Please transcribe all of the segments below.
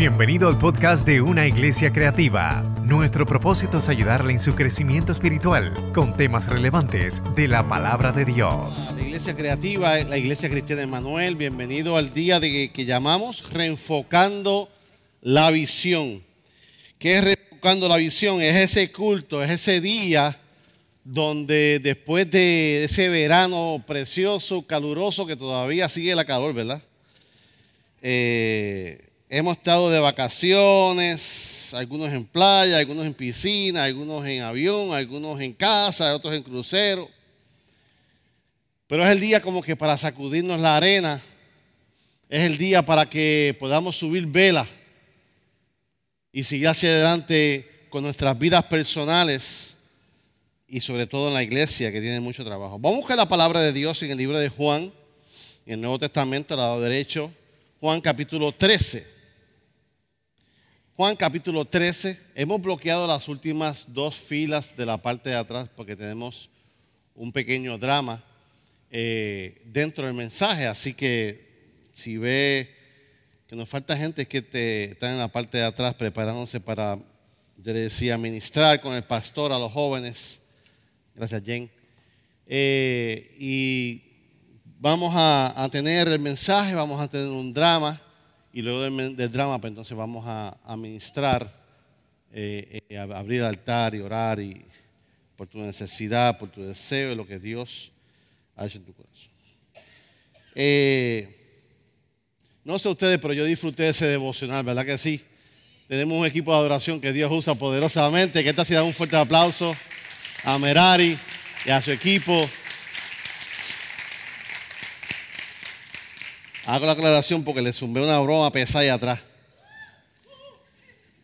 Bienvenido al podcast de Una Iglesia Creativa. Nuestro propósito es ayudarle en su crecimiento espiritual con temas relevantes de la palabra de Dios. La Iglesia Creativa, la Iglesia Cristiana Emanuel, bienvenido al día de que llamamos Reenfocando la Visión. ¿Qué es Reenfocando la Visión? Es ese culto, es ese día donde después de ese verano precioso, caluroso, que todavía sigue la calor, ¿verdad? Eh, Hemos estado de vacaciones, algunos en playa, algunos en piscina, algunos en avión, algunos en casa, otros en crucero. Pero es el día como que para sacudirnos la arena, es el día para que podamos subir vela y seguir hacia adelante con nuestras vidas personales y sobre todo en la iglesia que tiene mucho trabajo. Vamos a buscar la palabra de Dios en el libro de Juan, en el Nuevo Testamento, al lado derecho, Juan capítulo 13. Juan capítulo 13. Hemos bloqueado las últimas dos filas de la parte de atrás porque tenemos un pequeño drama eh, dentro del mensaje. Así que si ve que nos falta gente que te, están en la parte de atrás preparándose para, yo le decía, ministrar con el pastor a los jóvenes. Gracias, Jen. Eh, y vamos a tener el mensaje, vamos a tener un drama y luego del, drama, pues entonces vamos a, ministrar, eh, eh, a abrir el altar y orar y por tu necesidad, por tu deseo, lo que Dios ha hecho en tu corazón. Eh, no sé ustedes, pero yo disfruté ese devocional, ¿verdad que sí? Tenemos un equipo de adoración que Dios usa poderosamente. Que esta ciudad un fuerte aplauso a Merari y a su equipo. Hago la aclaración porque le zumbé una broma pesada ahí atrás.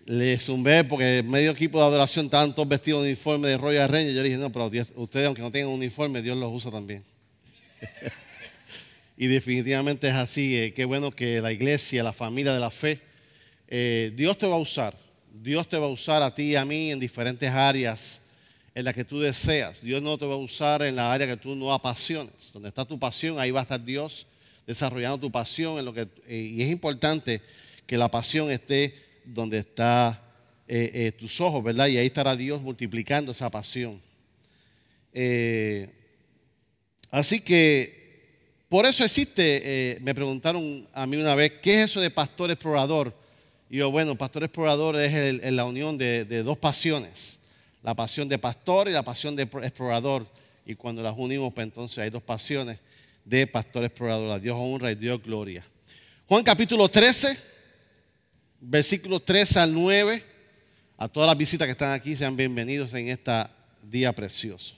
Le zumbé porque medio equipo de adoración estaban todos vestidos de uniforme de Royal Ranger. Yo le dije, no, pero ustedes, aunque no tengan uniforme, Dios los usa también. y definitivamente es así. Eh, qué bueno que la iglesia, la familia de la fe, eh, Dios te va a usar. Dios te va a usar a ti y a mí en diferentes áreas en las que tú deseas. Dios no te va a usar en la área que tú no apasiones. Donde está tu pasión, ahí va a estar Dios desarrollando tu pasión en lo que eh, y es importante que la pasión esté donde está eh, eh, tus ojos, ¿verdad? Y ahí estará Dios multiplicando esa pasión. así que por eso existe, me preguntaron a mí una vez, ¿qué es eso de pastor explorador? Y yo, bueno, pastor explorador es la unión de, de dos pasiones, la pasión de pastor y la pasión de explorador. Y cuando las unimos, pues entonces hay dos pasiones de pastor explorador. A Dios honra y Dios gloria. Juan capítulo 13, versículos 3 al 9. A todas las visitas que están aquí, sean bienvenidos en este día precioso.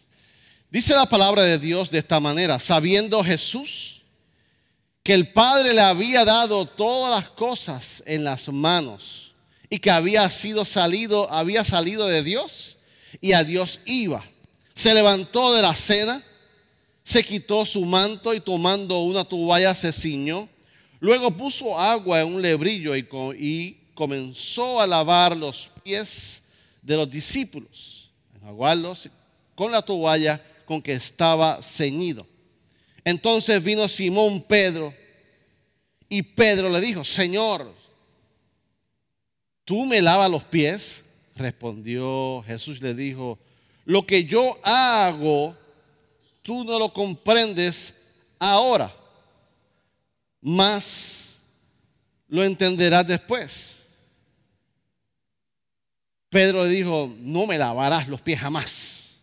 Dice la palabra de Dios de esta manera, sabiendo Jesús que el Padre le había dado todas las cosas en las manos y que había sido salido, había salido de Dios y a Dios iba. Se levantó de la cena se quitó su manto y tomando una toalla se ciñó. Luego puso agua en un lebrillo y, comenzó a lavar los pies de los discípulos, enjuagarlos con la toalla con que estaba ceñido. Entonces vino Simón Pedro y Pedro le dijo, Señor, ¿tú me lavas los pies? Respondió Jesús, le dijo, lo que yo hago tú no lo comprendes ahora, más lo entenderás después. Pedro le dijo, no me lavarás los pies jamás.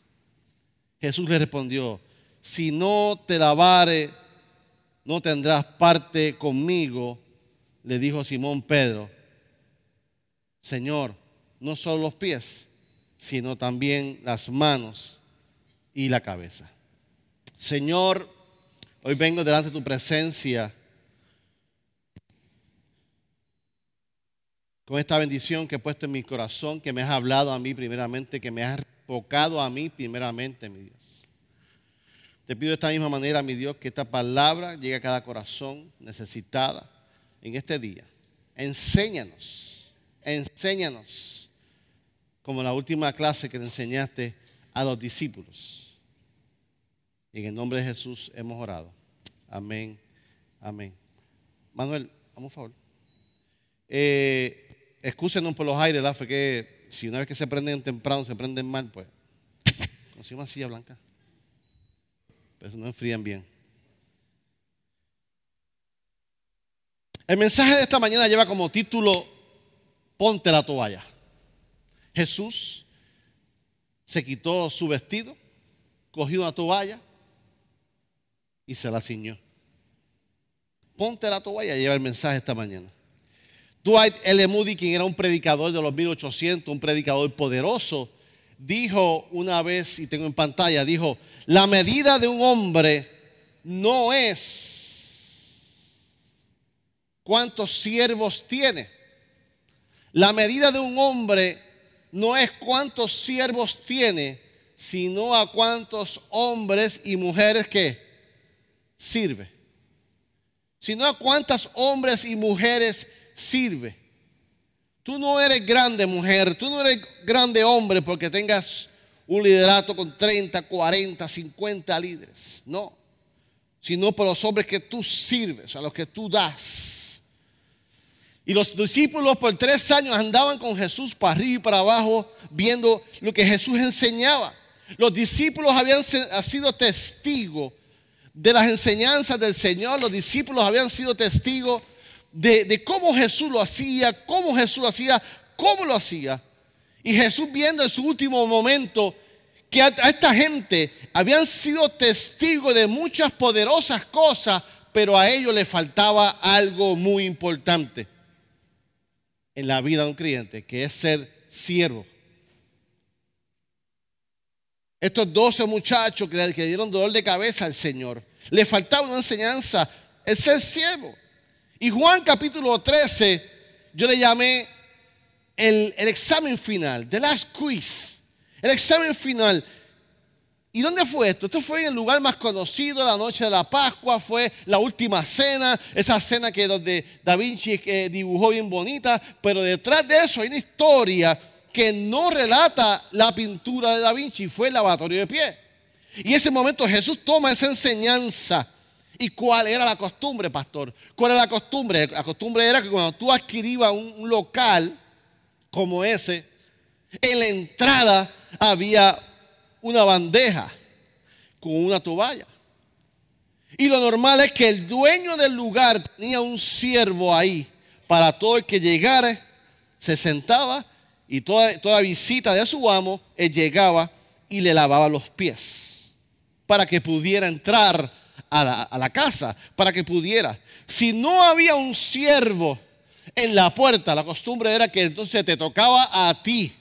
Jesús le respondió, si no te lavare, no tendrás parte conmigo, le dijo Simón Pedro. Señor, no solo los pies, sino también las manos y la cabeza. Señor, hoy vengo delante de tu presencia con esta bendición que he puesto en mi corazón, que me has hablado a mí primeramente, que me has enfocado a mí primeramente, mi Dios. Te pido de esta misma manera, mi Dios, que esta palabra llegue a cada corazón necesitada en este día. Enséñanos, enséñanos, como la última clase que te enseñaste a los discípulos. En el nombre de Jesús hemos orado. Amén. Amén. Manuel, vamos favor. Eh, excúsenos por los aires, la fe que si una vez que se prenden temprano, se prenden mal, pues, consigo una silla blanca. Pero no enfrían bien. El mensaje de esta mañana lleva como título, ponte la toalla. Jesús se quitó su vestido, cogió una toalla y se la ciñó. Ponte la toalla y lleva el mensaje esta mañana. Dwight L. Moody, quien era un predicador de los 1800, un predicador poderoso, dijo una vez, y tengo en pantalla, dijo, la medida de un hombre no es cuántos siervos tiene. La medida de un hombre no es cuántos siervos tiene, sino a cuántos hombres y mujeres que sirve. Sino a cuántos hombres y mujeres sirve. Tú no eres grande mujer, tú no eres grande hombre porque tengas un liderato con 30, 40, 50 líderes. No. Sino por los hombres que tú sirves, a los que tú das. Y los discípulos por tres años andaban con Jesús para arriba y para abajo viendo lo que Jesús enseñaba. Los discípulos habían sido testigos de las enseñanzas del Señor. Los discípulos habían sido testigos de, cómo Jesús lo hacía, cómo Jesús lo hacía, cómo lo hacía. Y Jesús viendo en su último momento que a, esta gente habían sido testigos de muchas poderosas cosas, pero a ellos les faltaba algo muy importante en la vida de un creyente, que es ser siervo. Estos 12 muchachos que le dieron dolor de cabeza al Señor, le faltaba una enseñanza, el ser siervo. Y Juan capítulo 13, yo le llamé el, examen final, the last quiz, el examen final. ¿Y dónde fue esto? Esto fue en el lugar más conocido, la noche de la Pascua, fue la última cena, esa cena que donde Da Vinci eh, dibujó bien bonita, pero detrás de eso hay una historia que no relata la pintura de Da Vinci, fue el lavatorio de pie. Y ese momento Jesús toma esa enseñanza ¿Y cuál era la costumbre, pastor? ¿Cuál era la costumbre? La costumbre era que cuando tú adquirías un, local como ese, en la entrada había una bandeja con una toalla. Y lo normal es que el dueño del lugar tenía un siervo ahí para todo el que llegara, se sentaba y toda, toda visita de su amo, él llegaba y le lavaba los pies para que pudiera entrar a la, casa para que pudiera. Si no había un siervo en la puerta, la costumbre era que entonces te tocaba a ti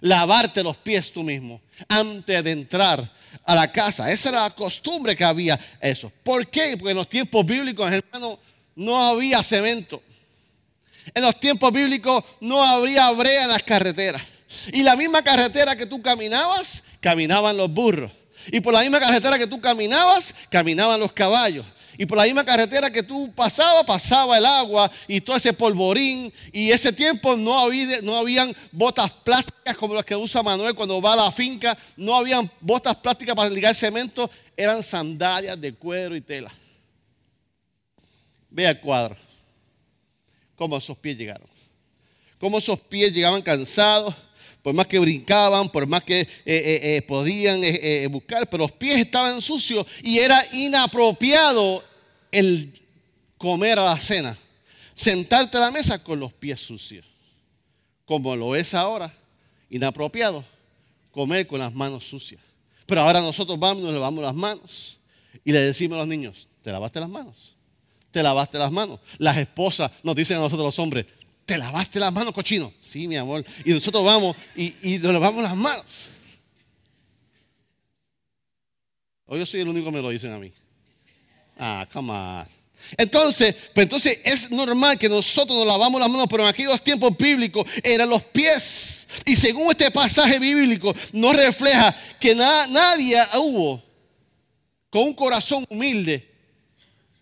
lavarte los pies tú mismo antes de entrar a la casa. Esa era la costumbre que había eso. ¿Por qué? Porque en los tiempos bíblicos, hermano, no había cemento. En los tiempos bíblicos no habría brea en las carreteras. Y la misma carretera que tú caminabas, caminaban los burros. Y por la misma carretera que tú caminabas, caminaban los caballos. Y por la misma carretera que tú pasabas, pasaba el agua y todo ese polvorín. Y ese tiempo no, había, no habían botas plásticas como las que usa Manuel cuando va a la finca. No habían botas plásticas para ligar cemento. Eran sandalias de cuero y tela. Vea el cuadro. Cómo esos pies llegaron. Cómo esos pies llegaban cansados por más que brincaban, por más que eh, eh, eh, podían buscar, pero los pies estaban sucios y era inapropiado el comer a la cena, sentarte a la mesa con los pies sucios, como lo es ahora, inapropiado comer con las manos sucias. Pero ahora nosotros vamos, nos lavamos las manos y le decimos a los niños, ¿te lavaste las manos? ¿Te lavaste las manos? Las esposas nos dicen a nosotros los hombres, ¿te lavaste las manos, cochino? Sí, mi amor. Y nosotros vamos y, y nos lavamos las manos. O yo soy el único que me lo dicen a mí. Ah, come on. Entonces, pues entonces es normal que nosotros nos lavamos las manos, pero en aquellos tiempos bíblicos eran los pies. Y según este pasaje bíblico, no refleja que nadie hubo con un corazón humilde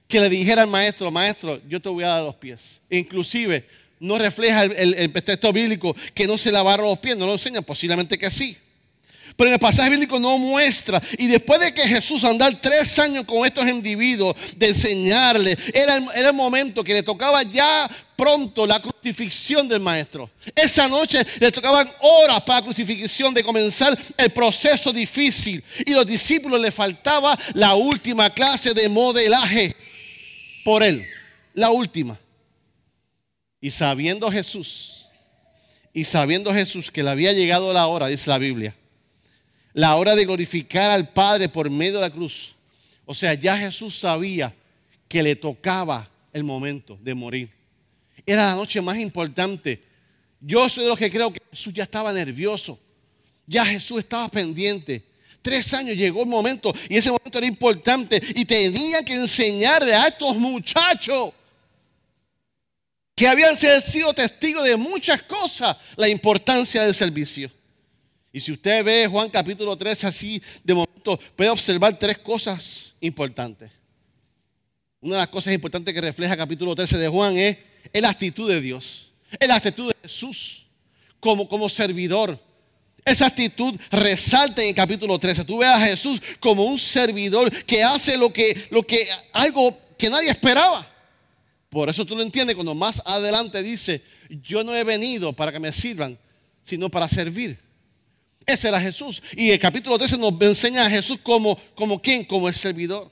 que le dijera al maestro, maestro, yo te voy a dar los pies. Inclusive, no refleja el, texto bíblico que no se lavaron los pies, no lo enseñan, posiblemente que sí. Pero en el pasaje bíblico no muestra. Y después de que Jesús andar tres años con estos individuos, de enseñarle, era el, era el momento que le tocaba ya pronto la crucifixión del maestro. Esa noche le tocaban horas para la crucifixión de comenzar el proceso difícil. Y los discípulos le faltaba la última clase de modelaje por él. La última. Y sabiendo Jesús, y sabiendo Jesús que le había llegado la hora, dice la Biblia, la hora de glorificar al Padre por medio de la cruz. O sea, ya Jesús sabía que le tocaba el momento de morir. Era la noche más importante. Yo soy de los que creo que Jesús ya estaba nervioso. Ya Jesús estaba pendiente. Tres años llegó el momento y ese momento era importante y tenía que enseñarle a estos muchachos que habían sido testigos de muchas cosas la importancia del servicio. Y si usted ve Juan capítulo 13 así, de momento puede observar tres cosas importantes. Una de las cosas importantes que refleja capítulo 13 de Juan es, la actitud de Dios, la actitud de Jesús como, como servidor. Esa actitud resalta en el capítulo 13. Tú ves a Jesús como un servidor que hace lo que, lo que algo que nadie esperaba. Por eso tú lo entiendes cuando más adelante dice, yo no he venido para que me sirvan, sino para servir. Ese era Jesús. Y el capítulo 13 nos enseña a Jesús como, como quién, como el servidor.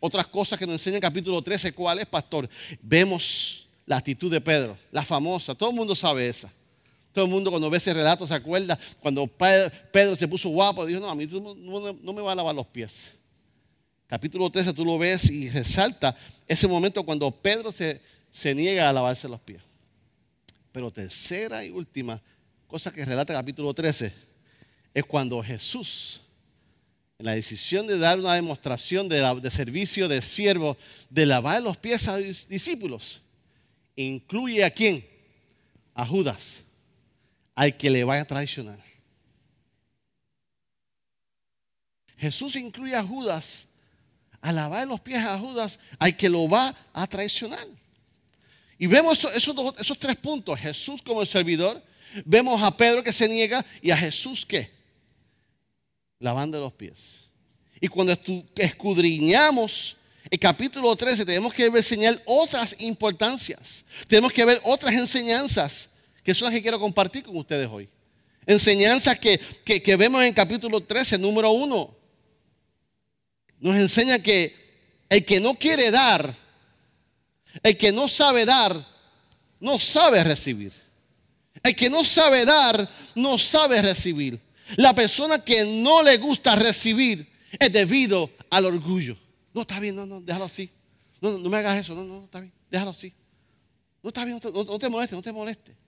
Otras cosas que nos enseña el capítulo 13, ¿cuál es, pastor? Vemos la actitud de Pedro, la famosa, todo el mundo sabe esa. Todo el mundo cuando ve ese relato se acuerda cuando Pedro se puso guapo, dijo, no, a mí no, me va a lavar los pies. Capítulo 13 tú lo ves y resalta ese momento cuando Pedro se, se niega a lavarse los pies. Pero tercera y última cosa que relata el capítulo 13 es cuando Jesús, en la decisión de dar una demostración de, servicio de siervo, de lavar los pies a los discípulos, incluye a quién? A Judas, al que le vaya a traicionar. Jesús incluye a Judas, a lavar los pies a Judas, al que lo va a traicionar. Y vemos esos, esos tres puntos, Jesús como el servidor, vemos a Pedro que se niega y a Jesús que lavando los pies. Y cuando escudriñamos el capítulo 13, tenemos que enseñar otras importancias. Tenemos que ver otras enseñanzas que son las que quiero compartir con ustedes hoy. Enseñanzas que, vemos en capítulo 13, número 1. Nos enseña que el que no quiere dar, el que no sabe dar, no sabe recibir. El que no sabe dar, no sabe recibir. La persona que no le gusta recibir es debido al orgullo. No, está bien, no, no, déjalo así. No, no, me hagas eso, no, no, está bien, déjalo así. No está bien, no, no te moleste, no te moleste.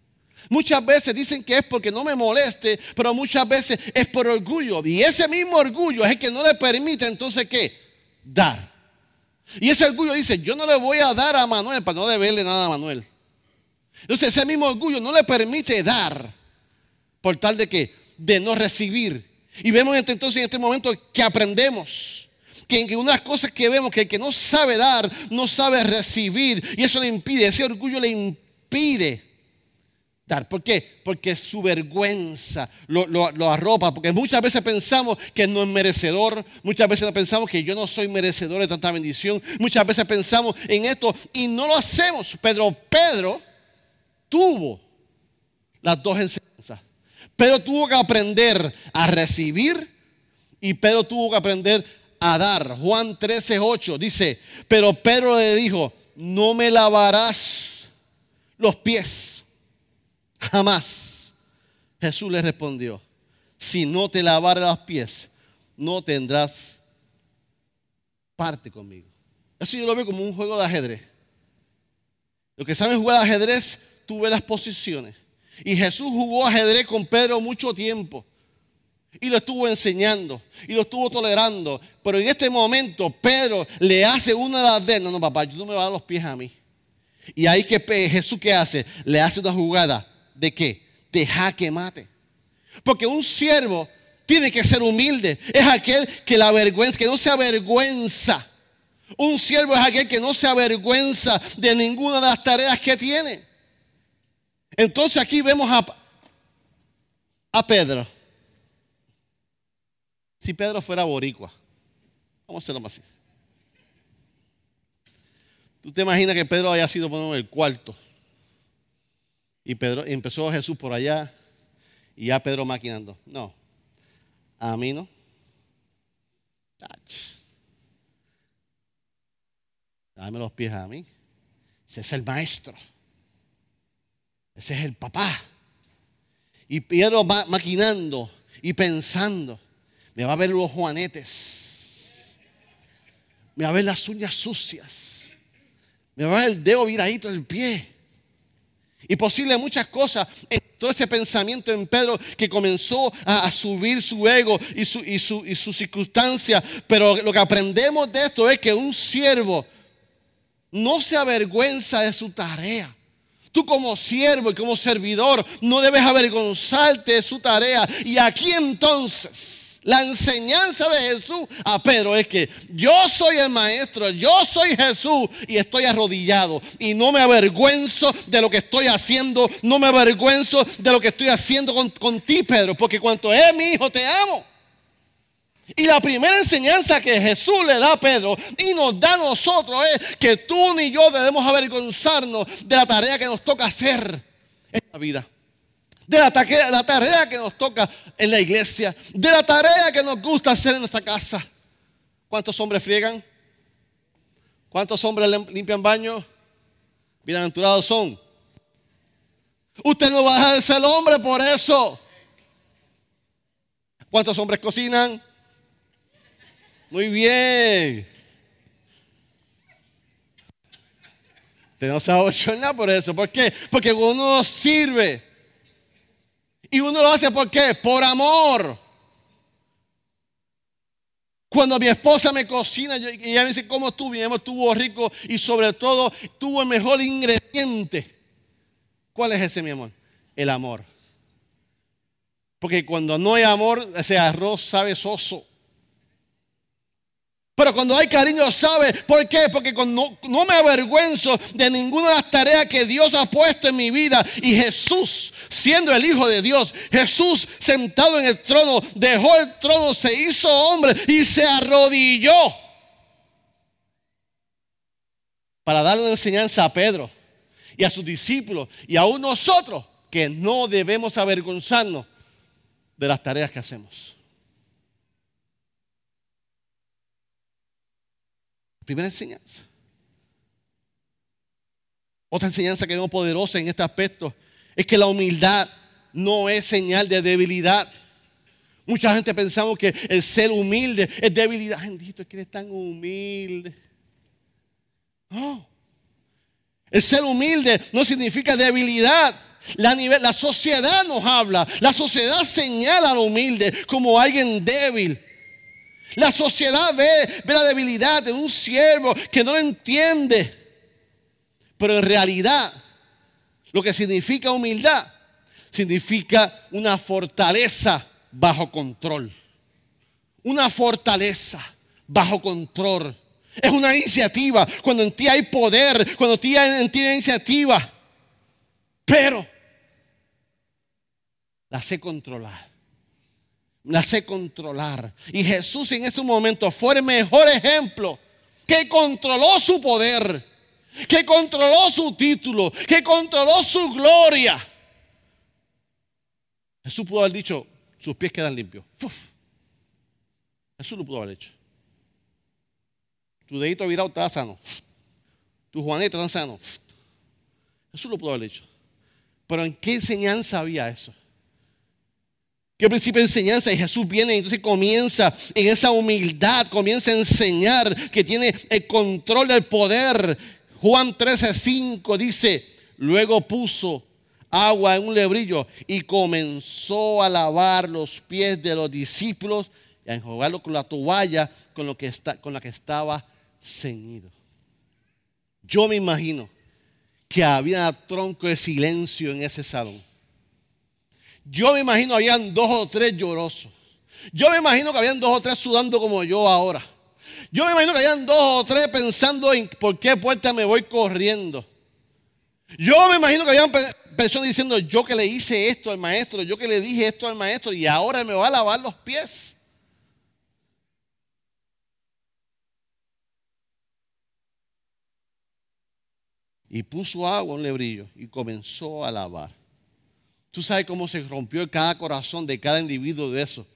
Muchas veces dicen que es porque no me moleste, pero muchas veces es por orgullo. Y ese mismo orgullo es el que no le permite entonces qué? Dar. Y ese orgullo dice, yo no le voy a dar a Manuel para no deberle nada a Manuel. Entonces ese mismo orgullo no le permite dar por tal de que de no recibir. Y vemos entonces en este momento que aprendemos. Que una de las cosas que vemos que el que no sabe dar, no sabe recibir. Y eso le impide, ese orgullo le impide dar. ¿Por qué? Porque su vergüenza lo, lo, arropa. Porque muchas veces pensamos que no es merecedor. Muchas veces pensamos que yo no soy merecedor de tanta bendición. Muchas veces pensamos en esto y no lo hacemos. Pedro, Pedro tuvo las dos enseñanzas. Pedro tuvo que aprender a recibir y Pedro tuvo que aprender a dar. Juan 13, 8 dice, pero Pedro le dijo, no me lavarás los pies, jamás. Jesús le respondió, si no te lavara los pies, no tendrás parte conmigo. Eso yo lo veo como un juego de ajedrez. Los que saben jugar ajedrez, tú ves las posiciones. Y Jesús jugó ajedrez con Pedro mucho tiempo. Y lo estuvo enseñando. Y lo estuvo tolerando. Pero en este momento Pedro le hace una de las de, no, no, papá, yo no me va a dar los pies a mí. Y ahí que Jesús qué hace? Le hace una jugada de qué? De jaque mate. Porque un siervo tiene que ser humilde. Es aquel que la vergüenza, que no se avergüenza. Un siervo es aquel que no se avergüenza de ninguna de las tareas que tiene. Entonces aquí vemos a, a Pedro. si Pedro fuera boricua. Vamos a hacerlo más así. ¿Tú te imaginas que Pedro haya sido por en el cuarto? Y Pedro empezó Jesús por allá y ya Pedro maquinando. No, a mí no. Dame los pies a mí. Ese es el maestro. Ese es el papá. Y Pedro va maquinando y pensando. Me va a ver los juanetes. Me va a ver las uñas sucias. Me va a ver el dedo viradito del pie. Y posible muchas cosas. Todo ese pensamiento en Pedro que comenzó a, subir su ego y su, y, su, y su circunstancia. Pero lo que aprendemos de esto es que un siervo no se avergüenza de su tarea. Tú como siervo y como servidor no debes avergonzarte de su tarea. Y aquí entonces la enseñanza de Jesús a Pedro es que yo soy el maestro, yo soy Jesús y estoy arrodillado. Y no me avergüenzo de lo que estoy haciendo, no me avergüenzo de lo que estoy haciendo con, ti, Pedro, porque cuanto es mi hijo, te amo. Y la primera enseñanza que Jesús le da a Pedro y nos da a nosotros es que tú ni yo debemos avergonzarnos de la tarea que nos toca hacer en la vida de la tarea, que nos toca en la iglesia, de la tarea que nos gusta hacer en nuestra casa. ¿Cuántos hombres friegan? ¿Cuántos hombres limpian baños? Bienaventurados son. Usted no va a dejar de ser hombre por eso. ¿Cuántos hombres cocinan? Muy bien. Usted no se va nada por eso. ¿Por qué? Porque uno sirve. Y uno lo hace por qué? Por amor. Cuando mi esposa me cocina y ella me dice, ¿cómo estuvo? Mi amor estuvo rico y sobre todo tuvo el mejor ingrediente. ¿Cuál es ese, mi amor? El amor. Porque cuando no hay amor, ese arroz sabe soso. Pero cuando hay cariño, ¿sabe por qué? Porque no, no, me avergüenzo de ninguna de las tareas que Dios ha puesto en mi vida. Y Jesús, siendo el Hijo de Dios, Jesús sentado en el trono, dejó el trono, se hizo hombre y se arrodilló para darle una enseñanza a Pedro y a sus discípulos y aún nosotros que no debemos avergonzarnos de las tareas que hacemos. Primera enseñanza. Otra enseñanza que vemos poderosa en este aspecto es que la humildad no es señal de debilidad. Mucha gente pensamos que el ser humilde es debilidad. Bendito, es que eres tan humilde. No. El ser humilde no significa debilidad. La, la sociedad nos habla. La sociedad señala al humilde como alguien débil. La sociedad ve, la debilidad de un siervo que no entiende. Pero en realidad, lo que significa humildad, significa una fortaleza bajo control. Una fortaleza bajo control. Es una iniciativa. Cuando en ti hay poder, cuando en ti hay, iniciativa. Pero la sé controlar la sé controlar. Y Jesús en ese momento fue el mejor ejemplo que controló su poder, que controló su título, que controló su gloria. Jesús pudo haber dicho, sus pies quedan limpios. Jesús lo pudo haber hecho. Tu dedito virado está sano. Tu juanete está sano. Jesús lo pudo haber hecho. Pero ¿en qué enseñanza había eso? ¿Qué principio de enseñanza? Y Jesús viene y entonces comienza en esa humildad, comienza a enseñar que tiene el control del poder. Juan 13:5 dice, luego puso agua en un lebrillo y comenzó a lavar los pies de los discípulos y a enjuagarlo con la toalla con, lo que está, con la que estaba ceñido. Yo me imagino que había tronco de silencio en ese salón. Yo me imagino habían dos o tres llorosos. Yo me imagino que habían dos o tres sudando como yo ahora. Yo me imagino que habían dos o tres pensando en por qué puerta me voy corriendo. Yo me imagino que habían personas diciendo, yo que le hice esto al maestro, yo que le dije esto al maestro y ahora me va a lavar los pies. Y puso agua en un lebrillo y comenzó a lavar. Tú sabes cómo se rompió cada corazón de cada individuo de eso.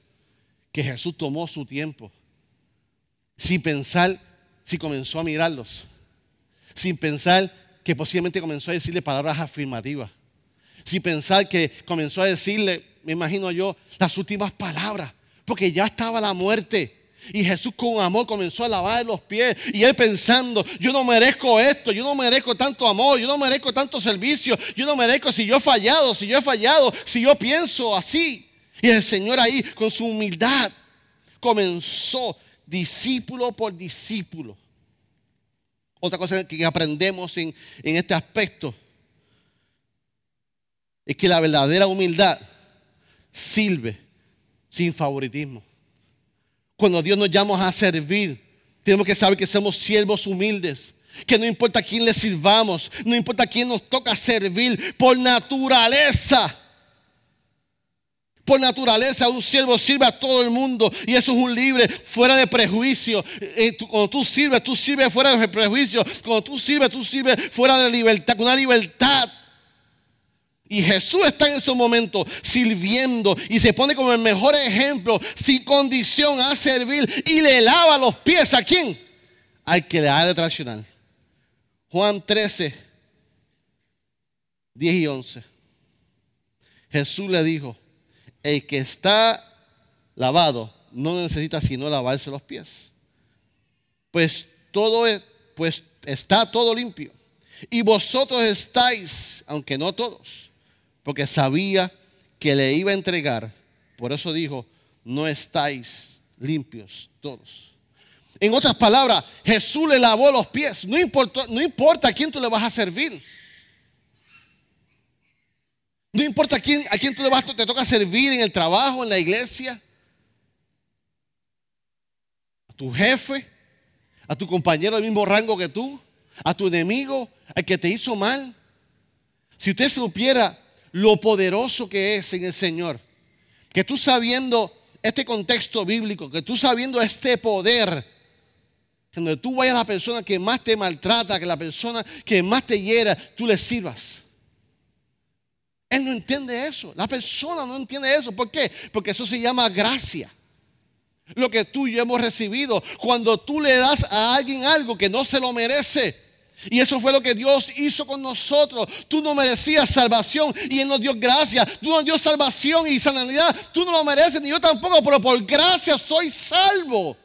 Que Jesús tomó su tiempo. Sin pensar si comenzó a mirarlos. Sin pensar que posiblemente comenzó a decirle palabras afirmativas. Sin pensar que comenzó a decirle, me imagino yo, las últimas palabras. Porque ya estaba la muerte. Y Jesús con amor comenzó a lavar los pies. Y él pensando, yo no merezco esto, yo no merezco tanto amor, yo no merezco tanto servicio, yo no merezco si yo he fallado, si yo he fallado, si yo pienso así. Y el Señor ahí con su humildad comenzó discípulo por discípulo. Otra cosa que aprendemos en, en este aspecto es que la verdadera humildad sirve sin favoritismo. Cuando Dios nos llama a servir, tenemos que saber que somos siervos humildes. Que no importa a quién le sirvamos, no importa a quién nos toca servir, por naturaleza. Por naturaleza, un siervo sirve a todo el mundo y eso es un libre, fuera de prejuicio. Eh, cuando tú sirves, tú sirves fuera de prejuicio. Cuando tú sirves, tú sirves fuera de libertad, con una libertad. Y Jesús está en ese momento sirviendo y se pone como el mejor ejemplo, sin condición a servir y le lava los pies a quién? Al que le ha de traicionar. Juan 13, 10 y 11. Jesús le dijo, el que está lavado no necesita sino lavarse los pies. Pues todo es, pues está todo limpio. Y vosotros estáis, aunque no todos porque sabía que le iba a entregar. Por eso dijo, no estáis limpios todos. En otras palabras, Jesús le lavó los pies. No importa, a quién tú le vas a servir. No importa a quién, a quién tú le vas, te toca servir en el trabajo, en la iglesia. A tu jefe, a tu compañero del mismo rango que tú, a tu enemigo, al que te hizo mal. Si usted supiera lo poderoso que es en el Señor. Que tú sabiendo este contexto bíblico, que tú sabiendo este poder, donde tú vayas a la persona que más te maltrata, que la persona que más te hiera, tú le sirvas. Él no entiende eso. La persona no entiende eso. ¿Por qué? Porque eso se llama gracia. Lo que tú y yo hemos recibido. Cuando tú le das a alguien algo que no se lo merece y eso fue lo que Dios hizo con nosotros. Tú no merecías salvación y Él nos dio gracia. Tú nos dio salvación y sanidad. Tú no lo mereces, ni yo tampoco, pero por gracia soy salvo.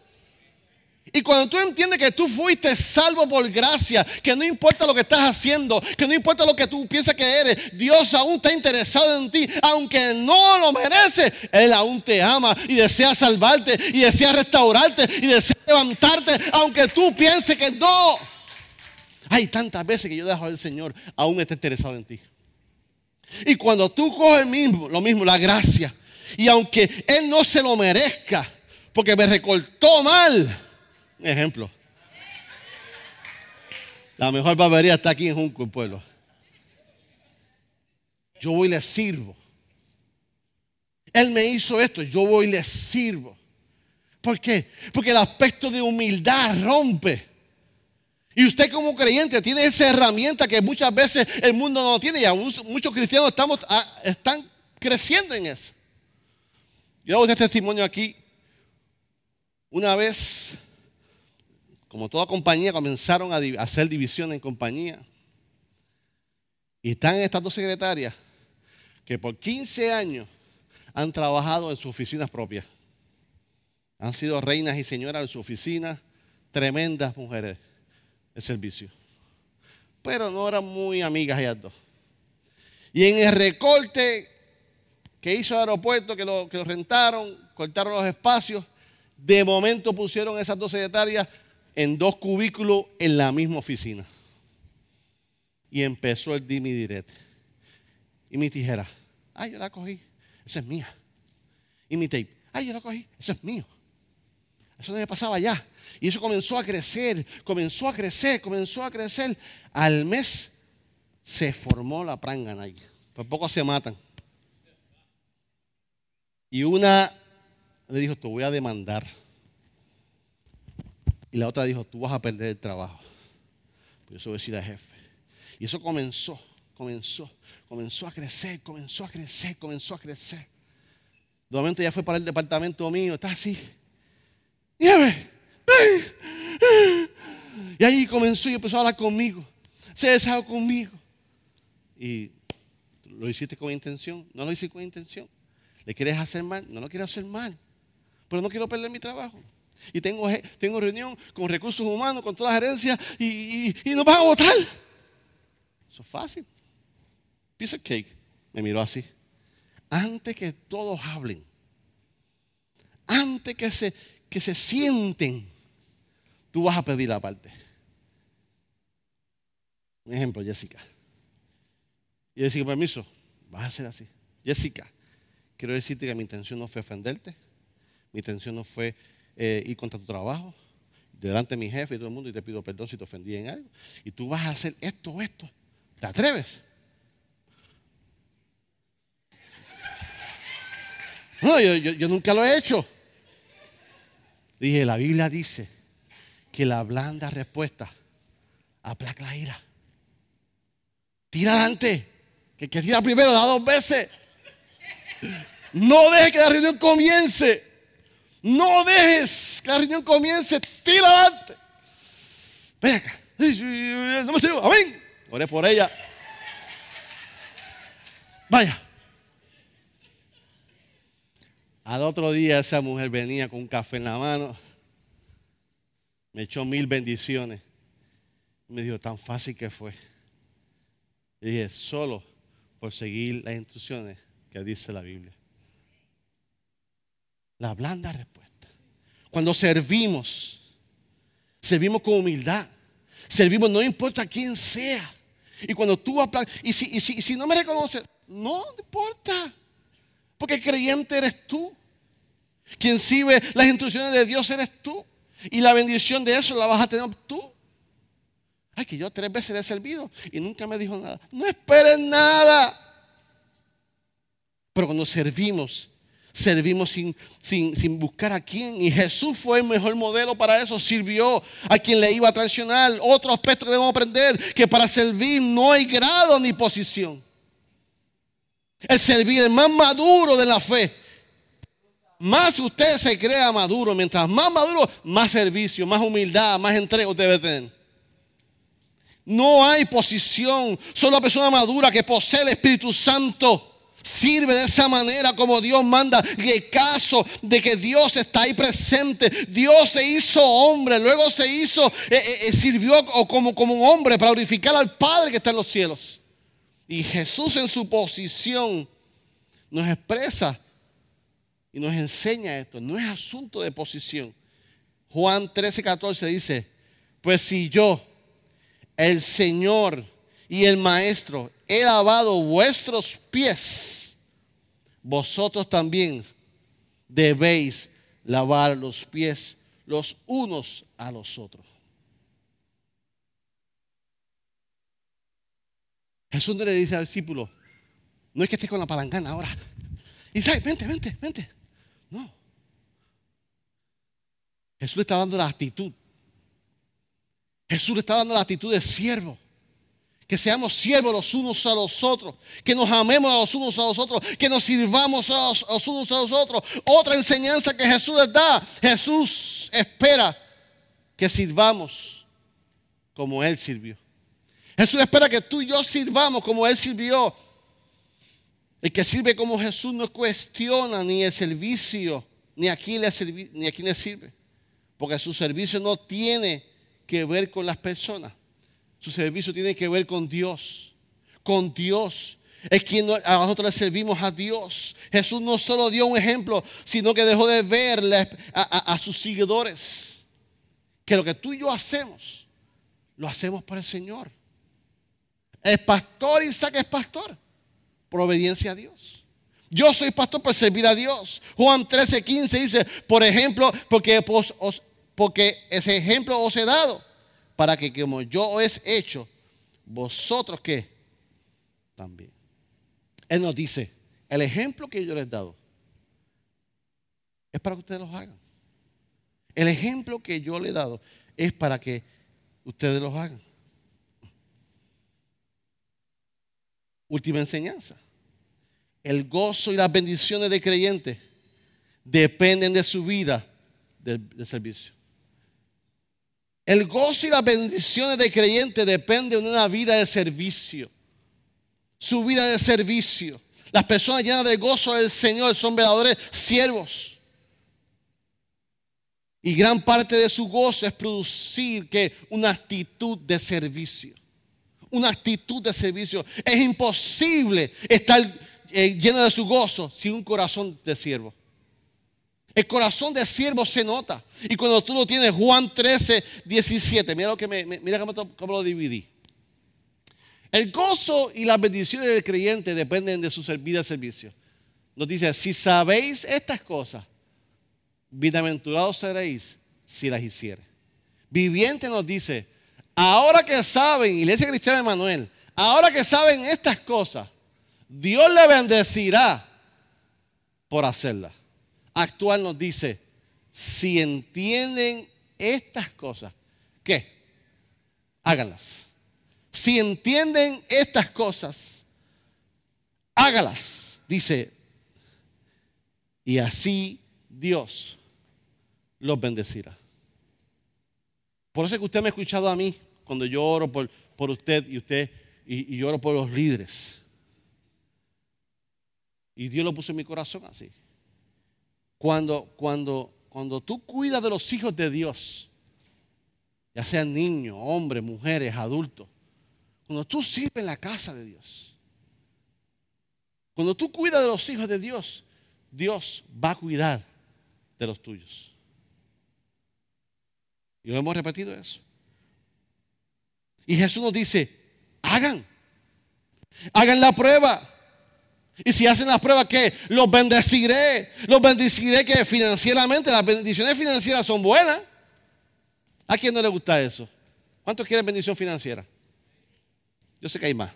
Y cuando tú entiendes que tú fuiste salvo por gracia, que no importa lo que estás haciendo, que no importa lo que tú piensas que eres, Dios aún está interesado en ti, aunque no lo mereces, Él aún te ama y desea salvarte y desea restaurarte y desea levantarte, aunque tú pienses que no. Hay tantas veces que yo dejo al Señor aún está interesado en ti. Y cuando tú coges lo mismo, la gracia, y aunque Él no se lo merezca, porque me recortó mal, ejemplo. La mejor barbería está aquí en Junco, el pueblo. Yo voy y le sirvo. Él me hizo esto, yo voy y le sirvo. ¿Por qué? Porque el aspecto de humildad rompe y usted como creyente tiene esa herramienta que muchas veces el mundo no tiene y muchos cristianos estamos, ah, están creciendo en eso. Yo hago este testimonio aquí. Una vez, como toda compañía, comenzaron a hacer división en compañía. Y están estas dos secretarias que por 15 años han trabajado en sus oficinas propias. Han sido reinas y señoras en su oficina, tremendas mujeres el servicio. Pero no eran muy amigas ellas dos. Y en el recorte que hizo el aeropuerto, que lo, que lo rentaron, cortaron los espacios, de momento pusieron esas dos secretarias en dos cubículos en la misma oficina. Y empezó el dimi direct. Y mi tijera, ay, yo la cogí, esa es mía. Y mi tape, ay, yo la cogí, eso es mío. Eso no me pasaba ya. Y eso comenzó a crecer, comenzó a crecer, comenzó a crecer. Al mes se formó la prangana. Por poco se matan. Y una le dijo, te voy a demandar. Y la otra dijo, tú vas a perder el trabajo. Por eso voy a decir al jefe. Y eso comenzó, comenzó, comenzó a crecer, comenzó a crecer, comenzó a crecer. De momento ya fue para el departamento mío, está así. Nieve, Y ahí comenzó y empezó a hablar conmigo. Se desahogó conmigo. Y lo hiciste con intención. No lo hiciste con intención. ¿Le quieres hacer mal? No lo quiero hacer mal. Pero no quiero perder mi trabajo. Y tengo, tengo reunión con recursos humanos, con todas las gerencias y, y, nos van a votar. Eso es fácil. Piece of cake. Me miró así. Antes que todos hablen, antes que se, que se sienten, tú vas a pedir la parte. Un ejemplo, Jessica. Y Jessica, permiso, vas a hacer así. Jessica, quiero decirte que mi intención no fue ofenderte, mi intención no fue eh, ir contra tu trabajo, delante de mi jefe y todo el mundo, y te pido perdón si te ofendí en algo. Y tú vas a hacer esto o esto. ¿Te atreves? No, yo, yo, nunca lo he hecho. Dije, la Biblia dice que la blanda respuesta aplaca la ira. Tira adelante. Que que tira primero da dos veces. No dejes que la reunión comience. No dejes que la reunión comience. Tira adelante. Ven acá. No me sirvo. Amén. Oré por ella. Vaya. Al otro día esa mujer venía con un café en la mano. Me echó mil bendiciones. Me dijo, tan fácil que fue. Y dije, solo por seguir las instrucciones que dice la Biblia. La blanda respuesta. Cuando servimos, servimos con humildad. Servimos no importa quién sea. Y cuando tú aplaudes, y si, no me reconoces, no, importa. Porque creyente eres tú. Quien sigue las instrucciones de Dios eres tú. Y la bendición de eso la vas a tener tú. Ay, que yo tres veces le he servido y nunca me dijo nada. No esperes nada. Pero cuando servimos, servimos sin, sin, buscar a quién. Y Jesús fue el mejor modelo para eso. Sirvió a quien le iba a traicionar. Otro aspecto que debemos aprender, que para servir no hay grado ni posición. El servir, el más maduro de la fe. Más usted se crea maduro. Mientras más maduro, más servicio, más humildad, más entrega usted debe tener. No hay posición. Solo la persona madura que posee el Espíritu Santo sirve de esa manera como Dios manda. Y el caso de que Dios está ahí presente. Dios se hizo hombre, luego se hizo, eh, eh, eh, sirvió como, como un hombre para glorificar al Padre que está en los cielos. Y Jesús en su posición nos expresa y nos enseña esto. No es asunto de posición. Juan 13, 14 dice, pues si yo el Señor y el Maestro, he lavado vuestros pies, vosotros también debéis lavar los pies los unos a los otros. Jesús no le dice al discípulo, no es que estés con la palangana ahora. Dice, vente, vente, vente. No. Jesús le está dando la actitud. Jesús le está dando la actitud de siervo. Que seamos siervos los unos a los otros. Que nos amemos a los unos a los otros. Que nos sirvamos a los, unos a los otros. Otra enseñanza que Jesús les da. Jesús espera que sirvamos como Él sirvió. Jesús espera que tú y yo sirvamos como Él sirvió. El que sirve como Jesús no cuestiona ni el servicio, ni a quién le, ni a quién le sirve. Porque su servicio no tiene que ver con las personas. Su servicio tiene que ver con Dios. Con Dios. Es quien a nosotros le servimos a Dios. Jesús no solo dio un ejemplo, sino que dejó de ver a, sus seguidores. Que lo que tú y yo hacemos, lo hacemos para el Señor. El pastor Isaac es pastor por obediencia a Dios. Yo soy pastor por servir a Dios. Juan 13, 15 dice, por ejemplo, porque porque ese ejemplo os he dado para que como yo os he hecho, vosotros que también. Él nos dice, el ejemplo que yo les he dado es para que ustedes lo hagan. El ejemplo que yo le he dado es para que ustedes lo hagan. Última enseñanza. El gozo y las bendiciones de creyente dependen de su vida de, servicio. El gozo y las bendiciones de creyente dependen de una vida de servicio. Su vida de servicio. Las personas llenas de gozo del Señor son verdaderos siervos. Y gran parte de su gozo es producir que una actitud de servicio. Una actitud de servicio. Es imposible estar eh, lleno de su gozo sin un corazón de siervo. El corazón de siervo se nota. Y cuando tú lo tienes, Juan 13, 17, mira, lo que me, mira cómo, lo dividí. El gozo y las bendiciones del creyente dependen de su vida de servicio. Nos dice, si sabéis estas cosas, bienaventurados seréis si las hiciere. Viviente nos dice, ahora que saben, Iglesia Cristiana de Manuel, ahora que saben estas cosas, Dios le bendecirá por hacerlas actual nos dice, si entienden estas cosas, ¿qué? Háganlas. Si entienden estas cosas, hágalas, dice. Y así Dios los bendecirá. Por eso es que usted me ha escuchado a mí cuando yo oro por, usted y usted y, y oro por los líderes. Y Dios lo puso en mi corazón así. Cuando, cuando, cuando tú cuidas de los hijos de Dios, ya sean niños, hombres, mujeres, adultos, cuando tú sirves en la casa de Dios, cuando tú cuidas de los hijos de Dios, Dios va a cuidar de los tuyos. Y lo hemos repetido eso. Y Jesús nos dice, hagan, hagan la prueba. Y si hacen las pruebas, que los bendeciré. Los bendeciré que financieramente las bendiciones financieras son buenas. ¿A quién no le gusta eso? ¿Cuántos quieren bendición financiera? Yo sé que hay más.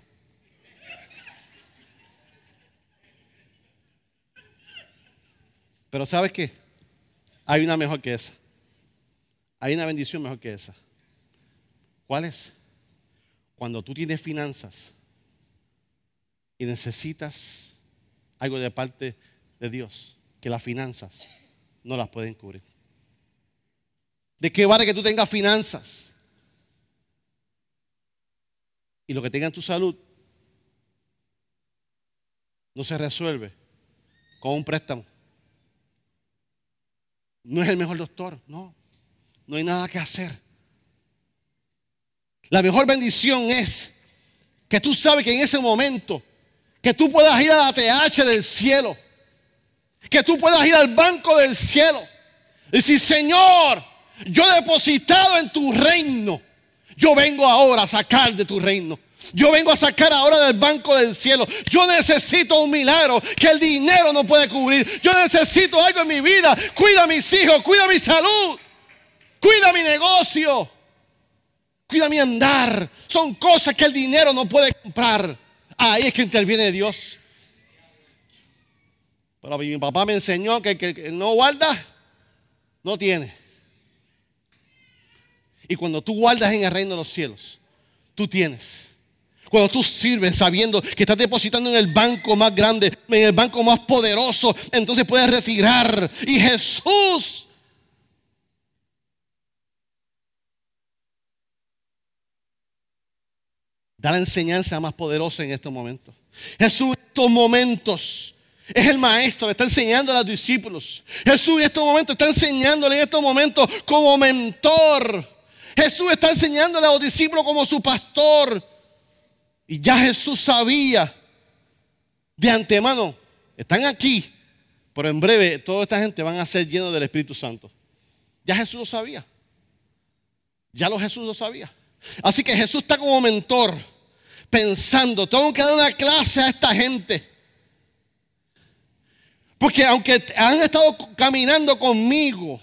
Pero ¿sabes qué? Hay una mejor que esa. Hay una bendición mejor que esa. ¿Cuál es? Cuando tú tienes finanzas y necesitas algo de parte de Dios, que las finanzas no las pueden cubrir. ¿De qué vale que tú tengas finanzas? Y lo que tenga en tu salud no se resuelve con un préstamo. No es el mejor doctor, no. No hay nada que hacer. La mejor bendición es que tú sabes que en ese momento que tú puedas ir a la TH del cielo. Que tú puedas ir al banco del cielo. Y decir, Señor, yo he depositado en tu reino. Yo vengo ahora a sacar de tu reino. Yo vengo a sacar ahora del banco del cielo. Yo necesito un milagro que el dinero no puede cubrir. Yo necesito algo en mi vida. Cuida a mis hijos, cuida mi salud, cuida mi negocio, cuida mi andar. Son cosas que el dinero no puede comprar. Ahí es que interviene Dios. Pero mi papá me enseñó que el que no guarda, no tiene. Y cuando tú guardas en el reino de los cielos, tú tienes. Cuando tú sirves sabiendo que estás depositando en el banco más grande, en el banco más poderoso, entonces puedes retirar. Y Jesús da la enseñanza más poderosa en estos momentos. Jesús en estos momentos es el maestro, le está enseñando a los discípulos. Jesús en estos momentos está enseñándole en estos momentos como mentor. Jesús está enseñándole a los discípulos como su pastor. Y ya Jesús sabía de antemano, están aquí, pero en breve toda esta gente van a ser llenos del Espíritu Santo. Ya Jesús lo sabía. Ya lo Jesús lo sabía. Así que Jesús está como mentor, pensando, tengo que dar una clase a esta gente. Porque aunque han estado caminando conmigo,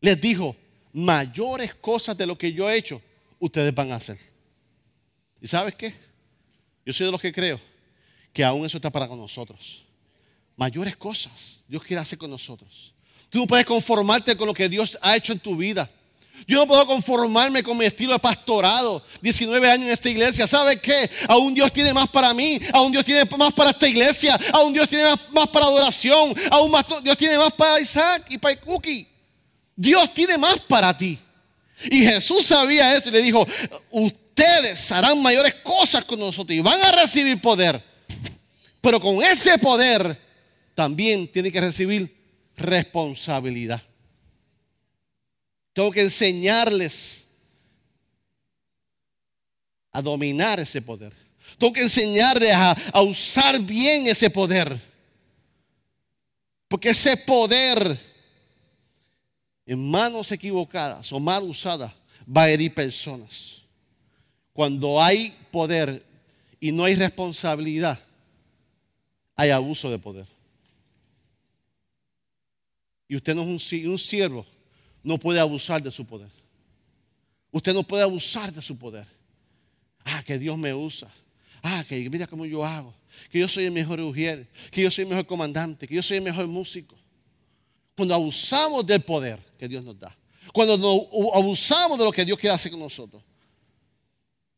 les dijo, mayores cosas de lo que yo he hecho, ustedes van a hacer. ¿Y sabes qué? Yo soy de los que creo que aún eso está para con nosotros. Mayores cosas Dios quiere hacer con nosotros. Tú no puedes conformarte con lo que Dios ha hecho en tu vida. Yo no puedo conformarme con mi estilo de pastorado. 19 años en esta iglesia. ¿Sabe qué? Aún Dios tiene más para mí. Aún Dios tiene más para esta iglesia. Aún Dios tiene más, para adoración. Aún más, Dios tiene más para Isaac y para Cookie. Dios tiene más para ti. Y Jesús sabía esto y le dijo, ustedes harán mayores cosas con nosotros y van a recibir poder. Pero con ese poder también tiene que recibir responsabilidad. Tengo que enseñarles a dominar ese poder. Tengo que enseñarles a, usar bien ese poder. Porque ese poder en manos equivocadas o mal usadas va a herir personas. Cuando hay poder y no hay responsabilidad, hay abuso de poder. Y usted no es un, un siervo no puede abusar de su poder. Usted no puede abusar de su poder. Ah, que Dios me usa. Ah, que mira cómo yo hago. Que yo soy el mejor ujier. Que yo soy el mejor comandante. Que yo soy el mejor músico. Cuando abusamos del poder que Dios nos da. Cuando abusamos de lo que Dios quiere hacer con nosotros.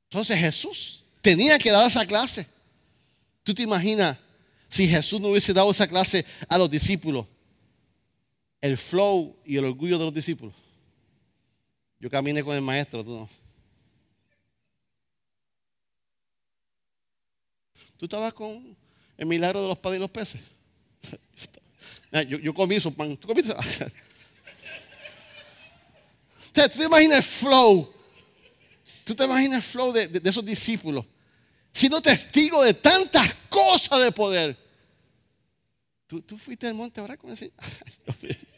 Entonces Jesús tenía que dar esa clase. ¿Tú te imaginas si Jesús no hubiese dado esa clase a los discípulos? El flow y el orgullo de los discípulos. Yo caminé con el maestro, tú no. ¿Tú estabas con el milagro de los panes y los peces? Yo, yo comí su pan. ¿Tú comiste? ¿Tú te imaginas el flow? ¿Tú te imaginas el flow de, esos discípulos? Siendo testigo de tantas cosas de poder. ¿Tú, tú fuiste al monte ahora con ese?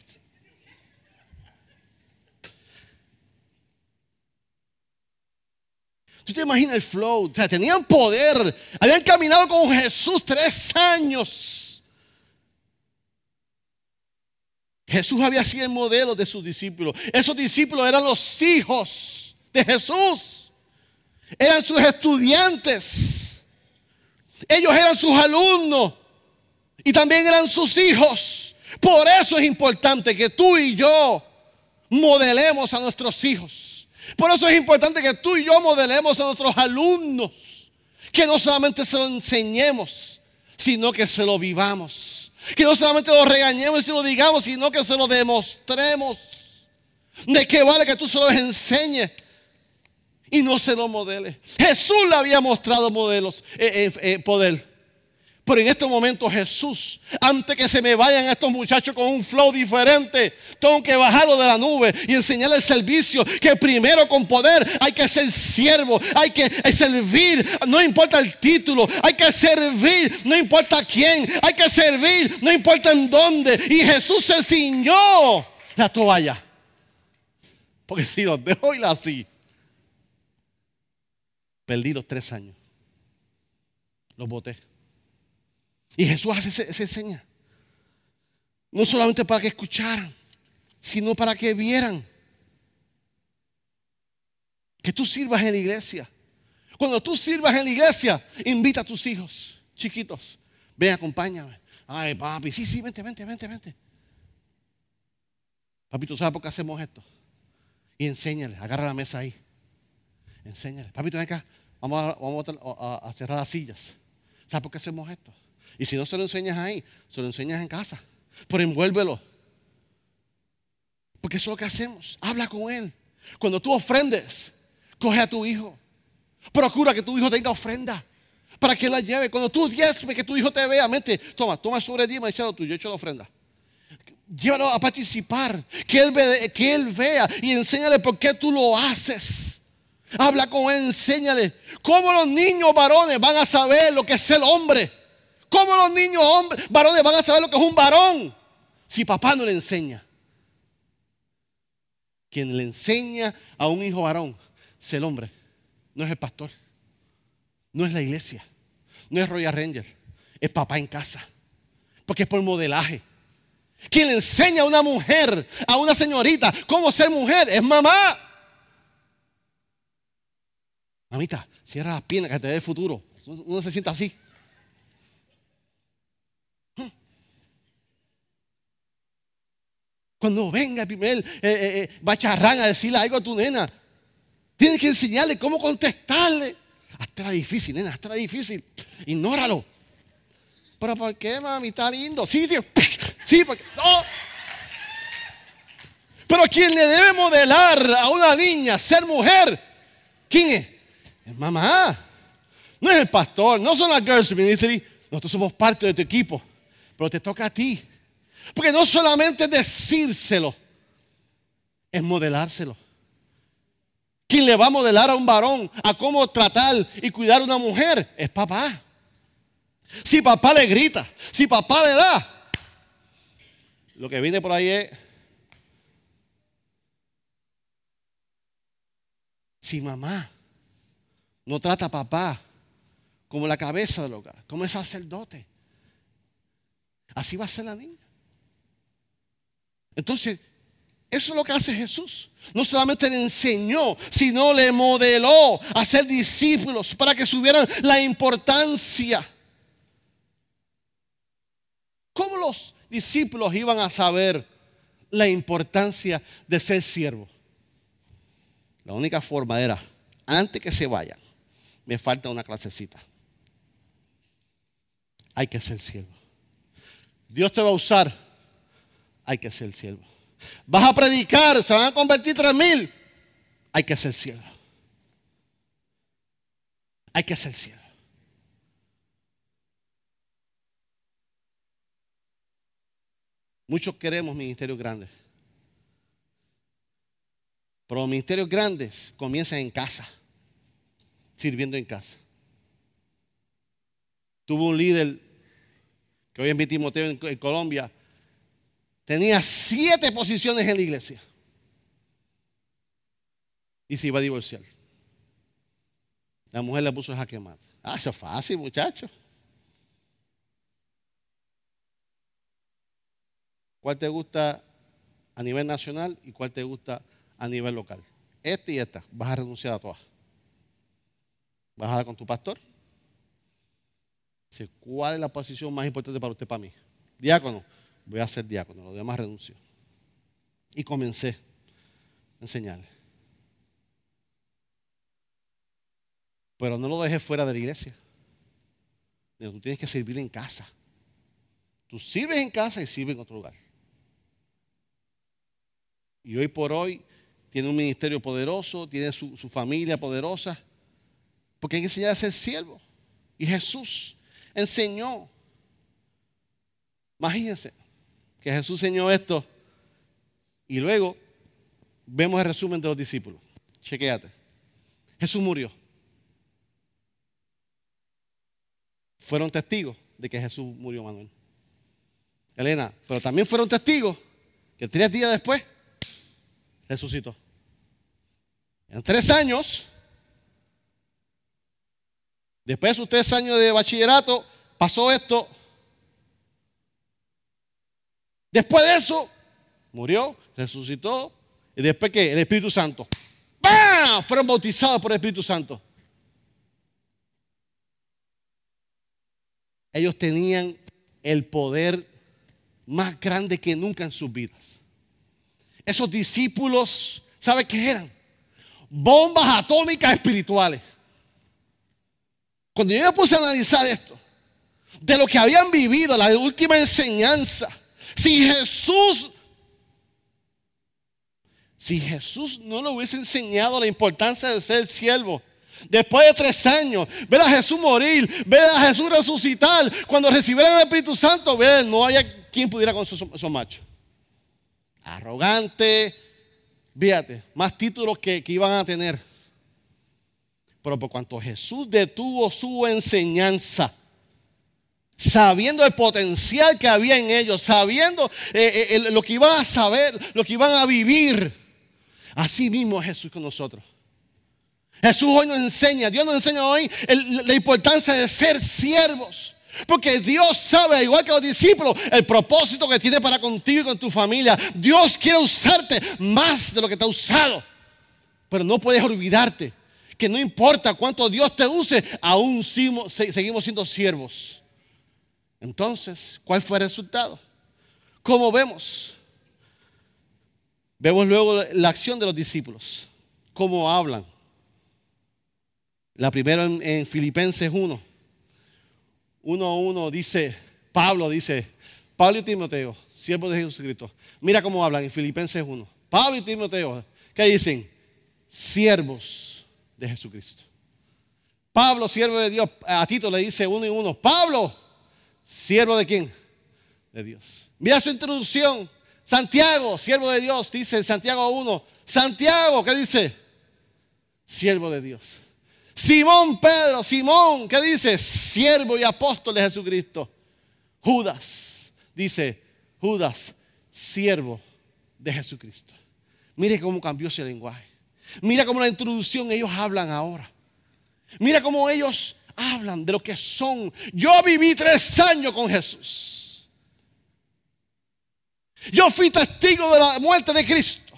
¿Tú te imaginas el flow? O sea, tenían poder. Habían caminado con Jesús tres años. Jesús había sido el modelo de sus discípulos. Esos discípulos eran los hijos de Jesús. Eran sus estudiantes. Ellos eran sus alumnos. Y también eran sus hijos. Por eso es importante que tú y yo modelemos a nuestros hijos. Por eso es importante que tú y yo modelemos a nuestros alumnos. Que no solamente se lo enseñemos, sino que se lo vivamos. Que no solamente lo regañemos y se lo digamos, sino que se lo demostremos. De qué vale que tú se lo enseñes y no se lo modeles. Jesús le había mostrado modelos, eh, eh, eh, poder. Pero en este momento Jesús, antes que se me vayan estos muchachos con un flow diferente, tengo que bajarlo de la nube y enseñarle el servicio, que primero con poder hay que ser siervo, hay que servir, no importa el título, hay que servir, no importa quién, hay que servir, no importa en dónde. Y Jesús se ciñó la toalla. Porque si los dejo ir así, perdí los tres años. Los boté. Y Jesús hace esa seña. No solamente para que escucharan, sino para que vieran. Que tú sirvas en la iglesia. Cuando tú sirvas en la iglesia, invita a tus hijos chiquitos. Ven, acompáñame. Ay, papi, sí, sí, vente, vente, vente, vente. Papi, ¿tú sabes por qué hacemos esto? Y enséñale, agarra la mesa ahí. Enséñale. Papi, ven acá. Vamos, a, a cerrar las sillas. ¿Sabes por qué hacemos esto? Y si no se lo enseñas ahí, se lo enseñas en casa. Pero envuélvelo. Porque eso es lo que hacemos. Habla con él. Cuando tú ofrendes, coge a tu hijo. Procura que tu hijo tenga ofrenda. Para que la lleve. Cuando tú diezme, que tu hijo te vea, mente, toma, toma sobre ti, echado tuyo, echa la ofrenda. Llévalo a participar. Que él, que él vea y enséñale por qué tú lo haces. Habla con él, enséñale. ¿Cómo los niños varones van a saber lo que es el hombre? ¿Cómo los niños hombres, varones van a saber lo que es un varón si papá no le enseña? Quien le enseña a un hijo varón es el hombre, no es el pastor, no es la iglesia, no es Royal Ranger, es papá en casa, porque es por modelaje. Quien le enseña a una mujer, a una señorita, cómo ser mujer, es mamá. Mamita, cierra las piernas que te ve el futuro. Uno se sienta así. Cuando venga el primer eh, eh, eh, a decirle algo a tu nena, tienes que enseñarle cómo contestarle. Hasta difícil, nena, hasta difícil. Ignóralo. Pero ¿por qué, mami? Está lindo. Sí, sí, sí, porque. No. Pero quien le debe modelar a una niña ser mujer, ¿quién es? Es mamá. No es el pastor, no son las Girls Ministry. Nosotros somos parte de tu equipo. Pero te toca a ti. Porque no solamente decírselo, es modelárselo. Quien le va a modelar a un varón a cómo tratar y cuidar a una mujer es papá. Si papá le grita, si papá le da, lo que viene por ahí es Si mamá no trata a papá como la cabeza del hogar, como el sacerdote, así va a ser la niña. Entonces, eso es lo que hace Jesús. No solamente le enseñó, sino le modeló a ser discípulos para que subieran la importancia. ¿Cómo los discípulos iban a saber la importancia de ser siervo? La única forma era, antes que se vayan, me falta una clasecita. Hay que ser siervo. Dios te va a usar, hay que ser siervo. Vas a predicar, se van a convertir tres mil, hay que ser siervo. Hay que ser siervo. Muchos queremos ministerios grandes. Pero los ministerios grandes comienzan en casa, sirviendo en casa. Tuvo un líder que hoy en día Timoteo en, Colombia, tenía siete posiciones en la iglesia. Y se iba a divorciar. La mujer le puso a jaque mate. Ah, eso es fácil, muchacho. ¿Cuál te gusta a nivel nacional y cuál te gusta a nivel local. Este y esta, vas a renunciar a todas. Vas a hablar con tu pastor. Dice, ¿cuál es la posición más importante para usted, para mí? Diácono, voy a ser diácono, lo demás renuncio. Y comencé a enseñarle. Pero no lo dejes fuera de la iglesia. Tú tienes que servir en casa. Tú sirves en casa y sirves en otro lugar. Y hoy por hoy tiene un ministerio poderoso, tiene su, familia poderosa, porque hay que enseñar a ser siervo. Y Jesús enseñó. Imagínense que Jesús enseñó esto y luego vemos el resumen de los discípulos. Chequéate. Jesús murió. Fueron testigos de que Jesús murió, Manuel. Elena, pero también fueron testigos que tres días después resucitó. En tres años, después de sus tres años de bachillerato, pasó esto. Después de eso, murió, resucitó. Y después que el Espíritu Santo. ¡Bam! Fueron bautizados por el Espíritu Santo. Ellos tenían el poder más grande que nunca en sus vidas. Esos discípulos, ¿sabe qué eran? Bombas atómicas espirituales. Cuando yo me puse a analizar esto, de lo que habían vivido, la última enseñanza, si Jesús, si Jesús no le hubiese enseñado la importancia de ser siervo, Después de tres años, ver a Jesús morir, ver a Jesús resucitar, cuando recibieron el Espíritu Santo, ver, no haya quien pudiera con esos, esos machos arrogante, fíjate, más títulos que, que iban a tener. Pero por cuanto Jesús detuvo su enseñanza, sabiendo el potencial que había en ellos, sabiendo eh, eh, lo que iban a saber, lo que iban a vivir, así mismo Jesús con nosotros. Jesús hoy nos enseña, Dios nos enseña hoy la importancia de ser siervos. Porque Dios sabe, igual que los discípulos, el propósito que tiene para contigo y con tu familia. Dios quiere usarte más de lo que te ha usado. Pero no puedes olvidarte que no importa cuánto Dios te use, aún seguimos siendo siervos. Entonces, ¿cuál fue el resultado? Como vemos, Vemos luego la acción de los discípulos, cómo hablan. La primera en, Filipenses 1. 1.1 dice, Pablo dice, Pablo y Timoteo, siervos de Jesucristo. Mira cómo hablan en Filipenses 1. Pablo y Timoteo, ¿qué dicen? Siervos de Jesucristo. Pablo, siervo de Dios, a Tito le dice uno y uno, Pablo, siervo de quién? De Dios. Mira su introducción. Santiago, siervo de Dios, dice Santiago 1. Santiago, ¿qué dice? Siervo de Dios. Simón Pedro, Simón, ¿qué dice? Siervo y apóstol de Jesucristo. Judas, dice Judas, siervo de Jesucristo. Mire cómo cambió ese lenguaje. Mira cómo la introducción ellos hablan ahora. Mira cómo ellos hablan de lo que son. Yo viví tres años con Jesús. Yo fui testigo de la muerte de Cristo.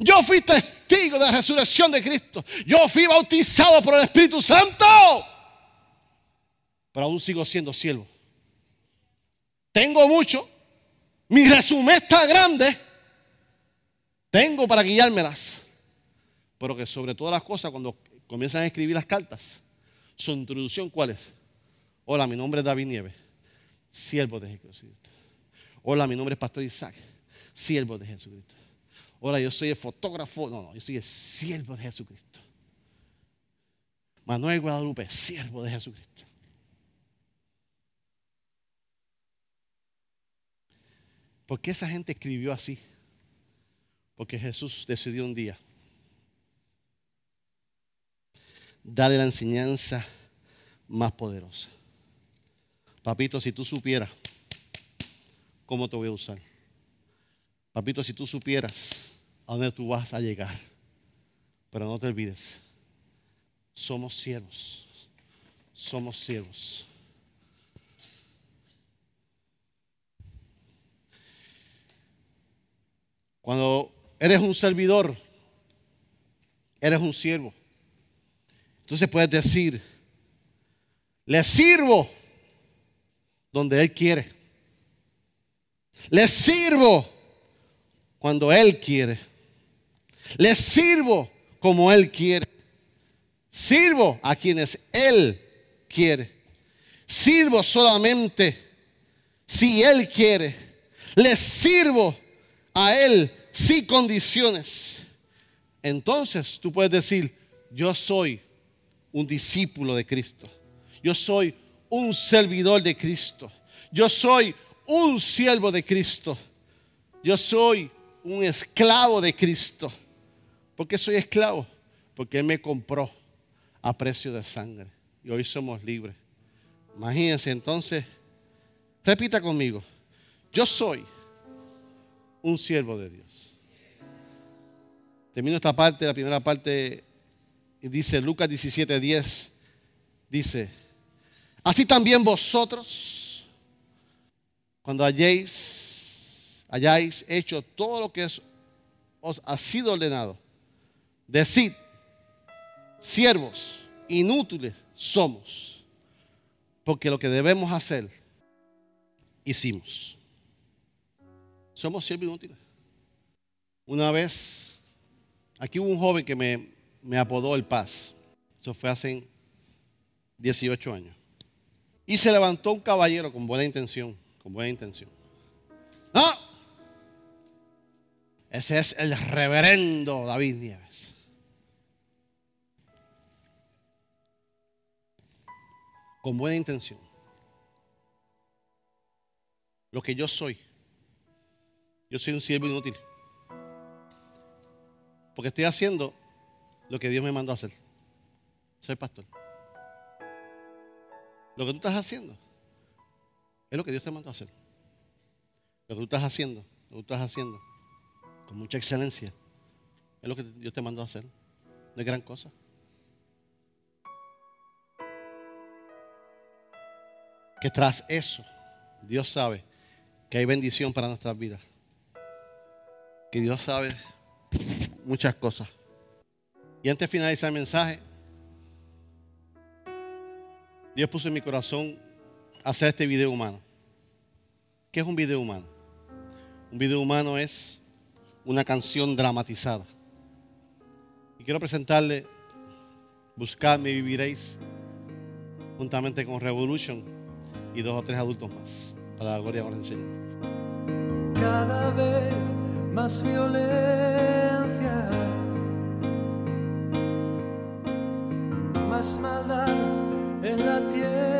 Yo fui testigo de la resurrección de Cristo. Yo fui bautizado por el Espíritu Santo. Pero aún sigo siendo siervo. Tengo mucho. Mi resumen está grande. Tengo para guiármelas. Pero que sobre todas las cosas, cuando comienzan a escribir las cartas, su introducción, ¿cuál es? Hola, mi nombre es David Nieves, siervo de Jesucristo. Hola, mi nombre es Pastor Isaac, siervo de Jesucristo. Hola, yo soy el fotógrafo. No, no, yo soy el siervo de Jesucristo. Manuel Guadalupe, siervo de Jesucristo. ¿Por qué esa gente escribió así? Porque Jesús decidió un día darle la enseñanza más poderosa. Papito, si tú supieras cómo te voy a usar. Papito, si tú supieras a dónde tú vas a llegar, pero no te olvides, somos siervos, somos siervos. Cuando eres un servidor, eres un siervo. Entonces puedes decir, le sirvo donde Él quiere. Le sirvo cuando Él quiere. Le sirvo como Él quiere. Sirvo a quienes Él quiere. Sirvo solamente si Él quiere. Le sirvo a Él sin condiciones. Entonces tú puedes decir, yo soy un discípulo de Cristo. Yo soy un servidor de Cristo. Yo soy un siervo de Cristo. Yo soy un esclavo de Cristo. ¿Por qué soy esclavo? Porque Él me compró a precio de sangre. Y hoy somos libres. Imagínense entonces, repita conmigo, yo soy un siervo de Dios. Termino esta parte, la primera parte, dice Lucas 17, 10, dice, así también vosotros cuando hayáis, hayáis hecho todo lo que os ha sido ordenado, decid, siervos inútiles somos, porque lo que debemos hacer, hicimos. Somos siervos inútiles. Una vez, aquí hubo un joven que me, me apodó el Paz. Eso fue hace 18 años. Y se levantó un caballero con buena intención con buena intención. No, ese es el reverendo David Nieves. Con buena intención. Lo que yo soy. Yo soy un siervo inútil. Porque estoy haciendo lo que Dios me mandó a hacer. Soy pastor. Lo que tú estás haciendo es lo que Dios te mandó a hacer. Lo que tú estás haciendo, lo que tú estás haciendo, con mucha excelencia, es lo que Dios te mandó a hacer. No es gran cosa. Que tras eso, Dios sabe que hay bendición para nuestras vidas. Que Dios sabe muchas cosas. Y antes de finalizar el mensaje, Dios puso en mi corazón hacer este video humano. ¿Qué es un video humano? Un video humano es una canción dramatizada. Y quiero presentarle Buscadme y viviréis juntamente con Revolution y dos o tres adultos más. Para la gloria del Señor. Cada vez más violencia. Más en la tierra.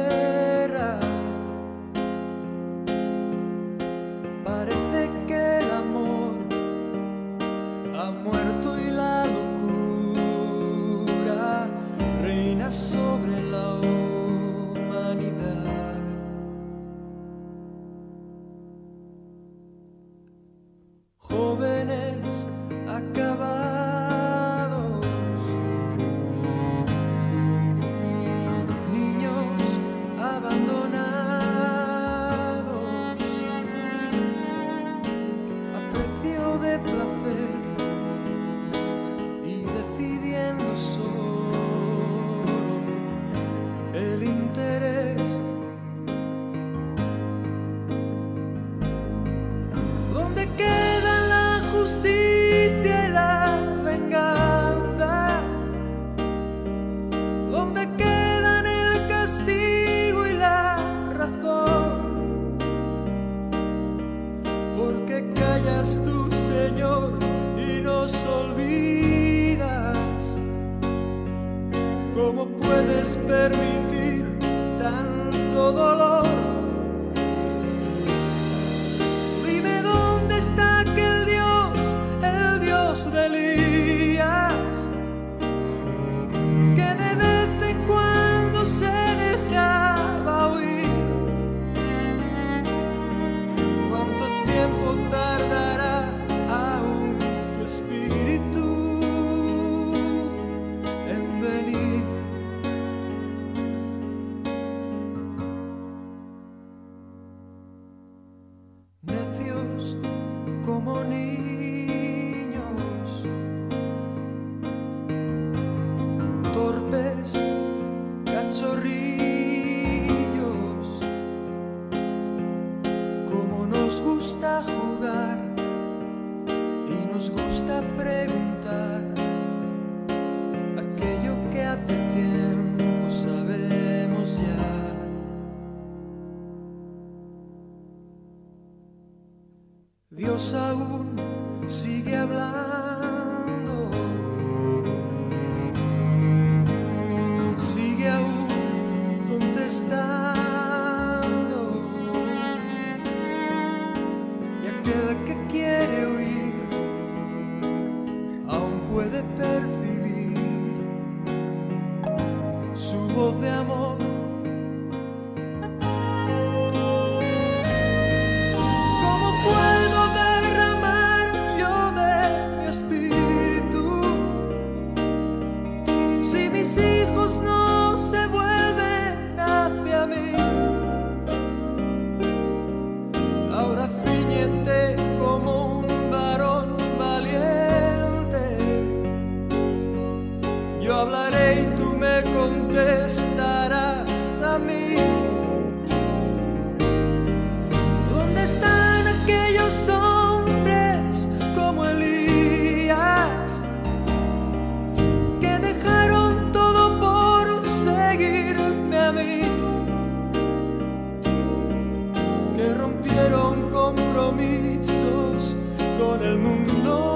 Que rompieron compromisos con el mundo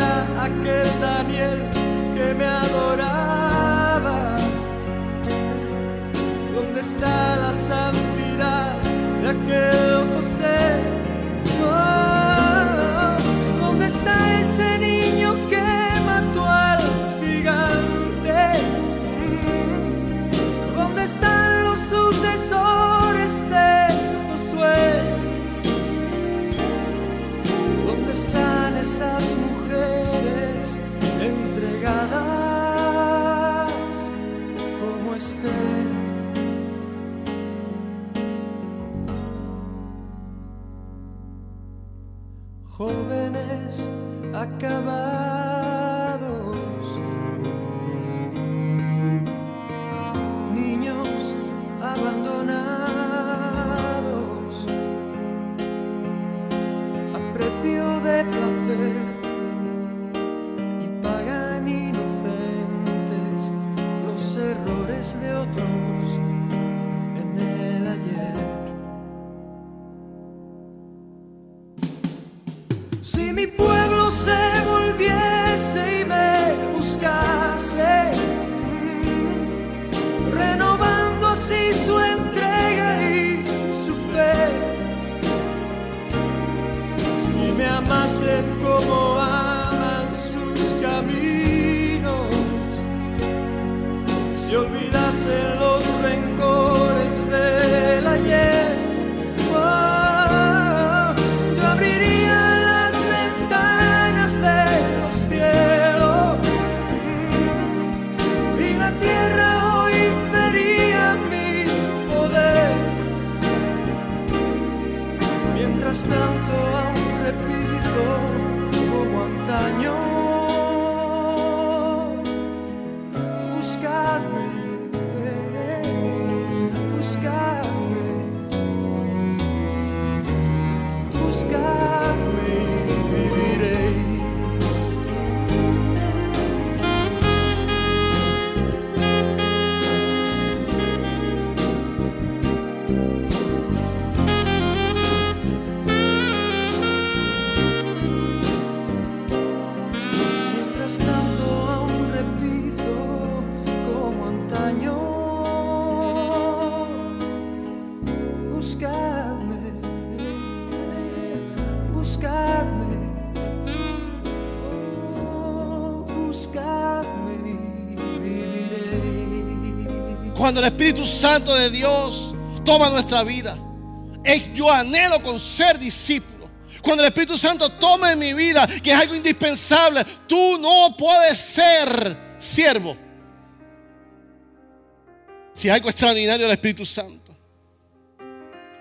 está aquel Daniel que me adoraba? ¿Dónde está la santidad de aquel José? ¿Dónde está ese niño que mató al gigante? ¿Dónde están los sucesores de Josué? ¿Dónde están esas acabar. Santo de Dios toma nuestra vida, es- yo anhelo con ser discípulo. Cuando el Espíritu Santo toma en mi vida, que es algo indispensable, tú no puedes ser siervo. Si es algo extraordinario del Espíritu Santo,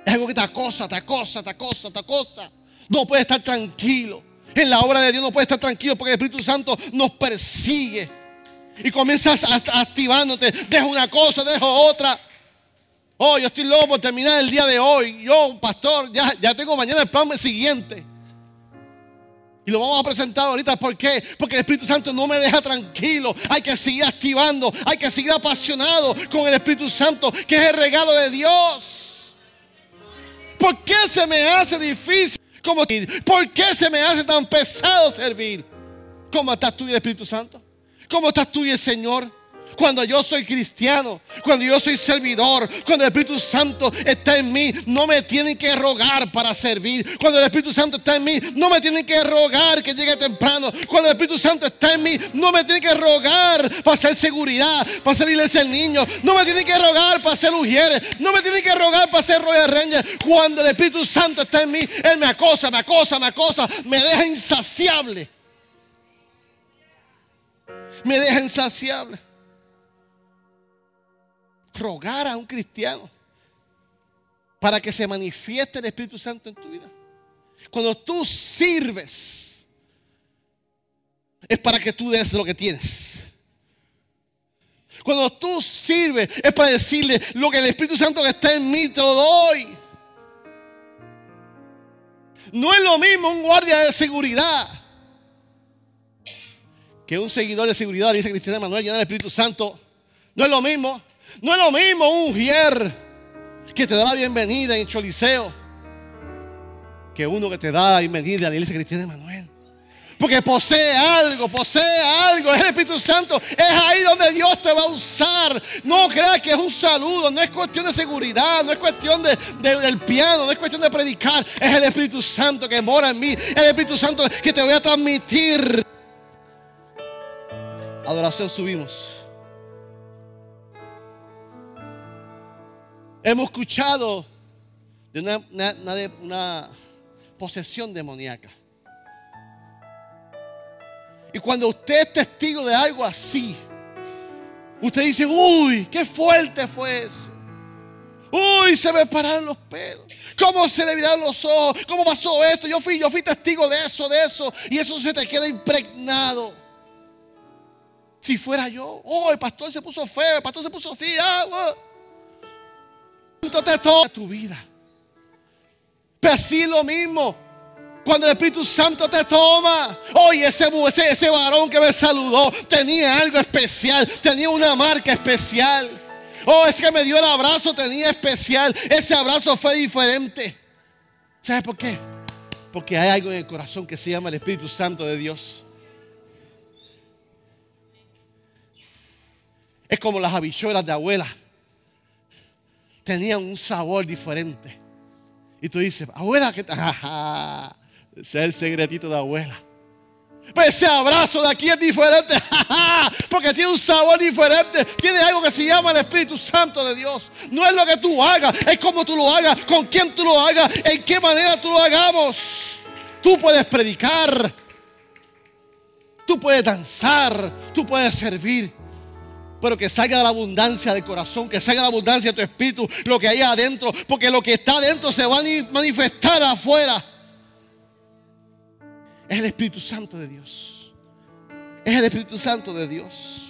es algo que te acosa, te acosa, te acosa, te acosa. No puedes estar tranquilo. En la obra de Dios no puedes estar tranquilo porque el Espíritu Santo nos persigue. Y comienzas activándote. Dejo una cosa, dejo otra. Oh, yo estoy loco por terminar el día de hoy. Yo, pastor, ya, ya tengo mañana el plan siguiente. Y lo vamos a presentar ahorita. ¿Por qué? Porque el Espíritu Santo no me deja tranquilo. Hay que seguir activando. Hay que seguir apasionado con el Espíritu Santo, que es el regalo de Dios. ¿Por qué se me hace difícil como ¿Por qué se me hace tan pesado servir? ¿Cómo estás tú y el Espíritu Santo? ¿Cómo estás tú y el Señor? Cuando yo soy cristiano, cuando yo soy servidor, cuando el Espíritu Santo está en mí, no me tienen que rogar para servir. Cuando el Espíritu Santo está en mí, no me tienen que rogar que llegue temprano. Cuando el Espíritu Santo está en mí, no me tienen que rogar para hacer seguridad, para hacer iglesia el niño. No me tienen que rogar para hacer ujieres. No me tienen que rogar para hacer Royal Ranger. Cuando el Espíritu Santo está en mí, Él me acosa, me acosa, me acosa, me deja insaciable. Me deja insaciable rogar a un cristiano para que se manifieste el Espíritu Santo en tu vida. Cuando tú sirves, es para que tú des lo que tienes. Cuando tú sirves, es para decirle lo que el Espíritu Santo que está en mí te lo doy. No es lo mismo un guardia de seguridad que un seguidor de seguridad, dice Cristiana Manuel, llena del Espíritu Santo. No es lo mismo. No es lo mismo un ujier que te da la bienvenida en Choliseo que uno que te da la bienvenida a la iglesia cristiana de. Porque posee algo, posee algo, es el Espíritu Santo. Es ahí donde Dios te va a usar. No creas que es un saludo, no es cuestión de seguridad, no es cuestión de- del piano, no es cuestión de predicar. Es el Espíritu Santo que mora en mí, es el Espíritu Santo que te voy a transmitir. Adoración subimos. Hemos escuchado de una, posesión demoníaca. Y cuando usted es testigo de algo así, usted dice, uy, qué fuerte fue eso. Uy, se me pararon los pelos. ¿Cómo se le viraron los ojos? ¿Cómo pasó esto? Yo fui, yo fui testigo de eso, de eso. Y eso se te queda impregnado. Si fuera yo, oh, el pastor se puso feo, el pastor se puso así. Ah, te toca tu vida. Pero así lo mismo. Cuando el Espíritu Santo te toma, oye, ese, ese, ese varón que me saludó tenía algo especial, tenía una marca especial. Oh, es que me dio el abrazo, tenía especial. Ese abrazo fue diferente. ¿Sabes por qué? Porque hay algo en el corazón que se llama el Espíritu Santo de Dios. Es como las habichuelas de abuela. Tenían un sabor diferente. Y tú dices, abuela, ¿qué tal? Ese es el secretito de abuela. Pero ese abrazo de aquí es diferente. Porque tiene un sabor diferente. Tiene algo que se llama el Espíritu Santo de Dios. No es lo que tú hagas, es como tú lo hagas, con quién tú lo hagas, en qué manera tú lo hagamos. Tú puedes predicar. Tú puedes danzar. Tú puedes servir. Pero que salga de la abundancia del corazón, que salga de la abundancia de tu espíritu, lo que hay adentro. Porque lo que está adentro se va a manifestar afuera es el Espíritu Santo de Dios. Es el Espíritu Santo de Dios.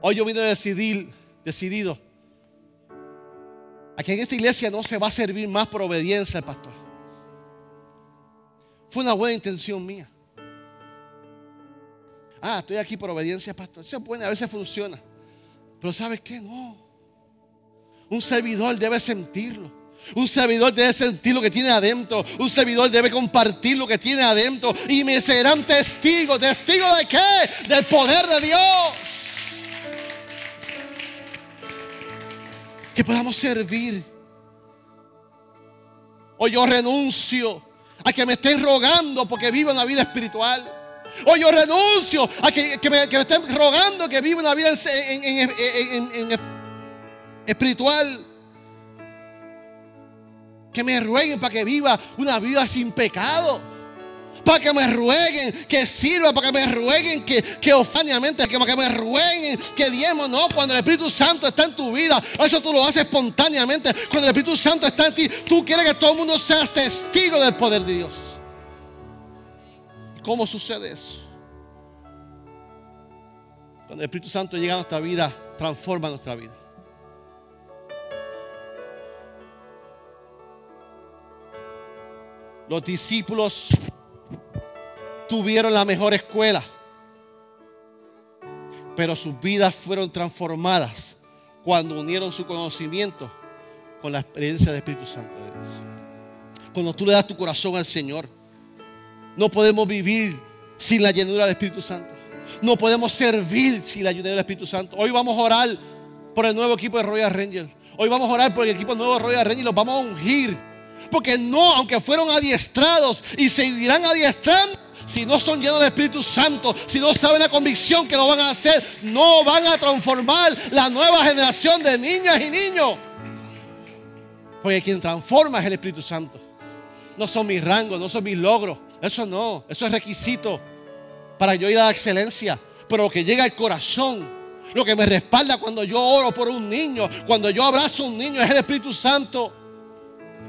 Hoy yo vine a decidir, decidido, a que en esta iglesia no se va a servir más por obediencia al pastor. Fue una buena intención mía. Ah, estoy aquí por obediencia, pastor. Eso es bueno, a veces funciona. Pero ¿sabes qué? No. Un servidor debe sentirlo. Un servidor debe sentir lo que tiene adentro. Un servidor debe compartir lo que tiene adentro. Y me serán testigos. ¿Testigos de qué? Del poder de Dios. Que podamos servir. Hoy yo renuncio a que me estén rogando porque viva una vida espiritual. Hoy yo renuncio a que, me, estén rogando que viva una vida espiritual que me rueguen para que viva una vida sin pecado. Para que me rueguen que sirva, para que me rueguen que, que ofaniamente, para que me rueguen que diemos, no, cuando el Espíritu Santo está en tu vida, eso tú lo haces espontáneamente. Cuando el Espíritu Santo está en ti, tú quieres que todo el mundo sea testigo del poder de Dios. ¿Cómo sucede eso? Cuando el Espíritu Santo llega a nuestra vida, transforma nuestra vida. Los discípulos tuvieron la mejor escuela, pero sus vidas fueron transformadas cuando unieron su conocimiento con la experiencia del Espíritu Santo de Dios. Cuando tú le das tu corazón al Señor, no podemos vivir sin la llenura del Espíritu Santo. No podemos servir sin la llenura del Espíritu Santo. Hoy vamos a orar por el nuevo equipo de Royal Rangers. Hoy vamos a orar por el equipo nuevo de Royal Rangers. Los vamos a ungir porque no, aunque fueron adiestrados y seguirán adiestrando, si no son llenos del Espíritu Santo, si no saben la convicción que lo van a hacer, no van a transformar la nueva generación de niñas y niños. Porque quien transforma es el Espíritu Santo. No son mis rangos, no son mis logros. Eso no, eso es requisito para yo ir a la excelencia. Pero lo que llega al corazón, lo que me respalda cuando yo oro por un niño, cuando yo abrazo a un niño, es el Espíritu Santo.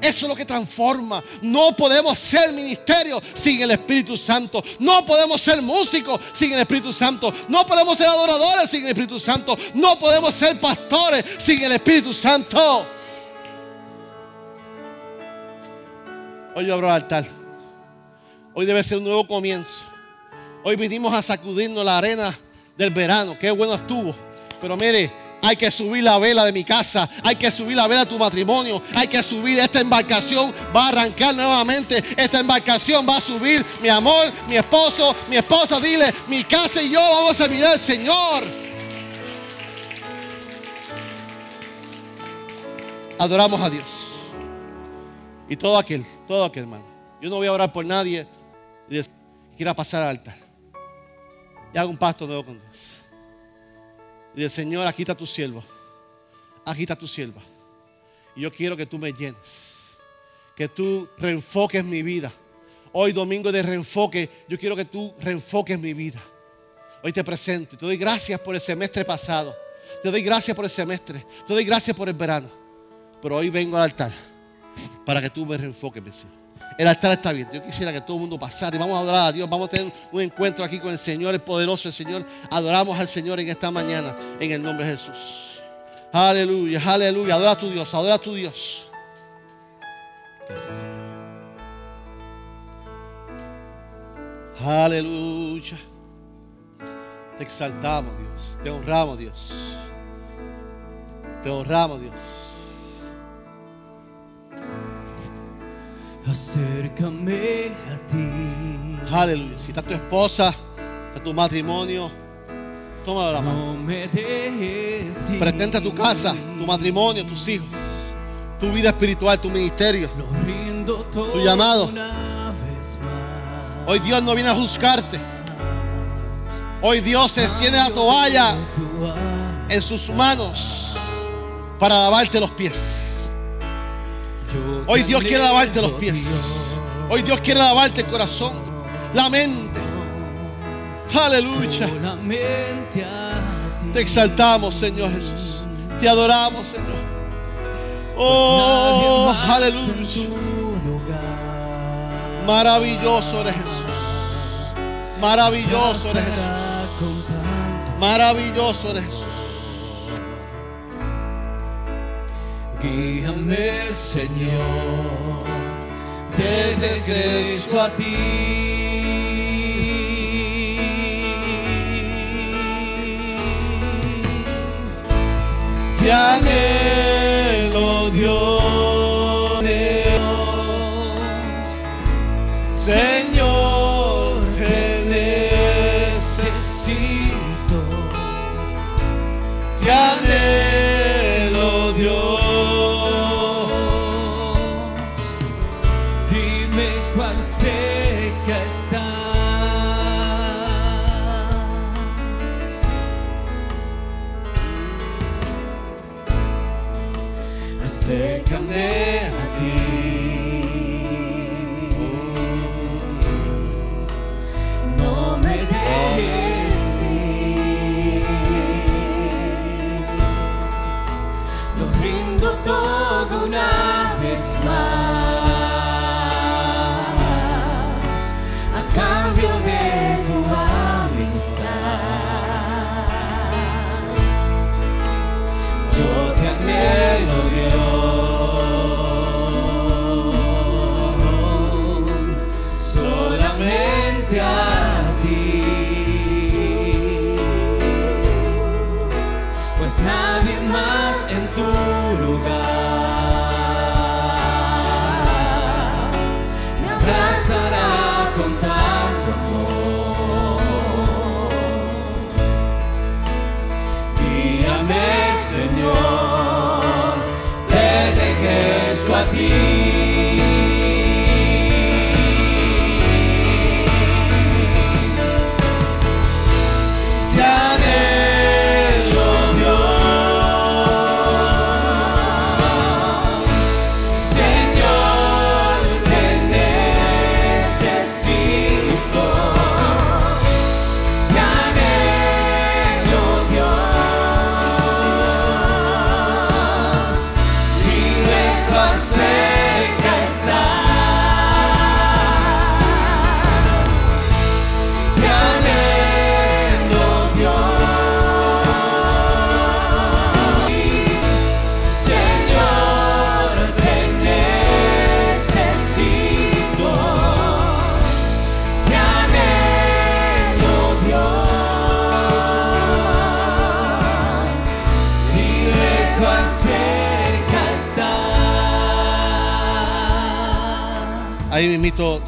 Eso es lo que transforma. No podemos ser ministerio sin el Espíritu Santo. No podemos ser músicos sin el Espíritu Santo. No podemos ser adoradores sin el Espíritu Santo. No podemos ser pastores sin el Espíritu Santo. Hoy yo abro el altar. Hoy debe ser un nuevo comienzo. Hoy vinimos a sacudirnos la arena del verano. Qué bueno estuvo. Pero mire, hay que subir la vela de mi casa, hay que subir la vela de tu matrimonio, hay que subir esta embarcación, va a arrancar nuevamente, esta embarcación va a subir, mi amor, mi esposo, mi esposa, dile, mi casa y yo vamos a servir al Señor. Adoramos a Dios. Y todo aquel, todo aquel hermano. Yo no voy a orar por nadie quiera pasar al altar. Y hago un pacto nuevo con Dios. Y el Señor, aquí está tu siervo. Aquí está tu sierva. Y yo quiero que tú me llenes. Que tú reenfoques mi vida. Hoy domingo de reenfoque, yo quiero que tú reenfoques mi vida. Hoy te presento y te doy gracias por el semestre pasado. Te doy gracias por el semestre. Te doy gracias por el verano. Pero hoy vengo al altar para que tú me reenfoques, mi Señor. El altar está bien. Yo quisiera que todo el mundo pasara y vamos a adorar a Dios. Vamos a tener un encuentro aquí con el Señor, el poderoso, el Señor. Adoramos al Señor en esta mañana, en el nombre de Jesús. Aleluya, aleluya. Adora a tu Dios, adora a tu Dios. Aleluya. Te exaltamos, Dios. Te honramos, Dios. Te honramos, Dios. Acércame a ti. Aleluya. Si está tu esposa, está tu matrimonio, tómalo la mano. No me dejes ir. Presenta tu casa, tu matrimonio, tus hijos, tu vida espiritual, tu ministerio. Tu llamado. Hoy Dios no viene a juzgarte. Hoy Dios se extiende la toalla en sus manos para lavarte los pies. Hoy Dios quiere lavarte los pies. Hoy Dios quiere lavarte el corazón, la mente. Aleluya. Te exaltamos, Señor Jesús. Te adoramos, Señor. Pues Oh, aleluya. Maravilloso eres Jesús. Maravilloso eres Jesús. Maravilloso eres Jesús. Guíame, Señor, de regreso a ti. Te anhelo, Dios.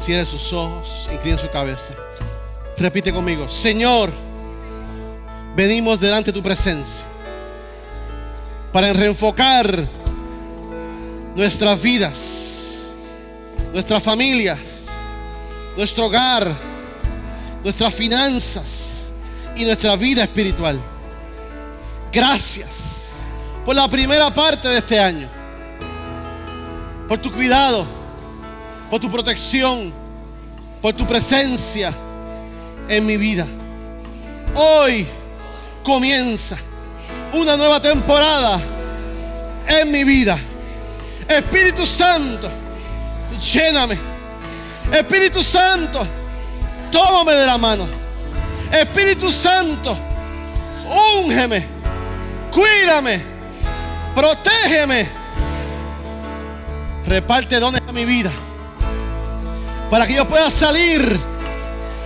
Cierre sus ojos, incline su cabeza. Repite conmigo, Señor, venimos delante de tu presencia para reenfocar nuestras vidas, nuestras familias, nuestro hogar, nuestras finanzas y nuestra vida espiritual. Gracias por la primera parte de este año, por tu cuidado, por tu protección, por tu presencia en mi vida. Hoy comienza una nueva temporada en mi vida. Espíritu Santo, lléname. Espíritu Santo, tómame de la mano. Espíritu Santo, úngeme, cuídame, protégeme. Reparte dones a mi vida para que yo pueda salir,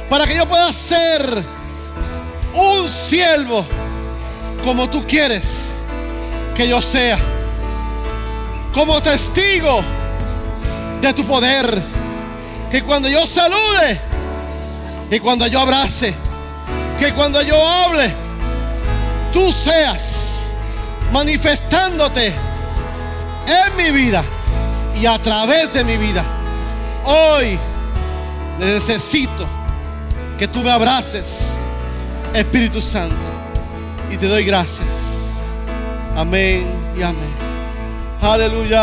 para que yo pueda ser un siervo como tú quieres que yo sea, como testigo de tu poder, que cuando yo salude, que cuando yo abrace, que cuando yo hable, tú seas manifestándote en mi vida y a través de mi vida. Hoy necesito que tú me abraces, Espíritu Santo, y te doy gracias. Amén y amén. Aleluya.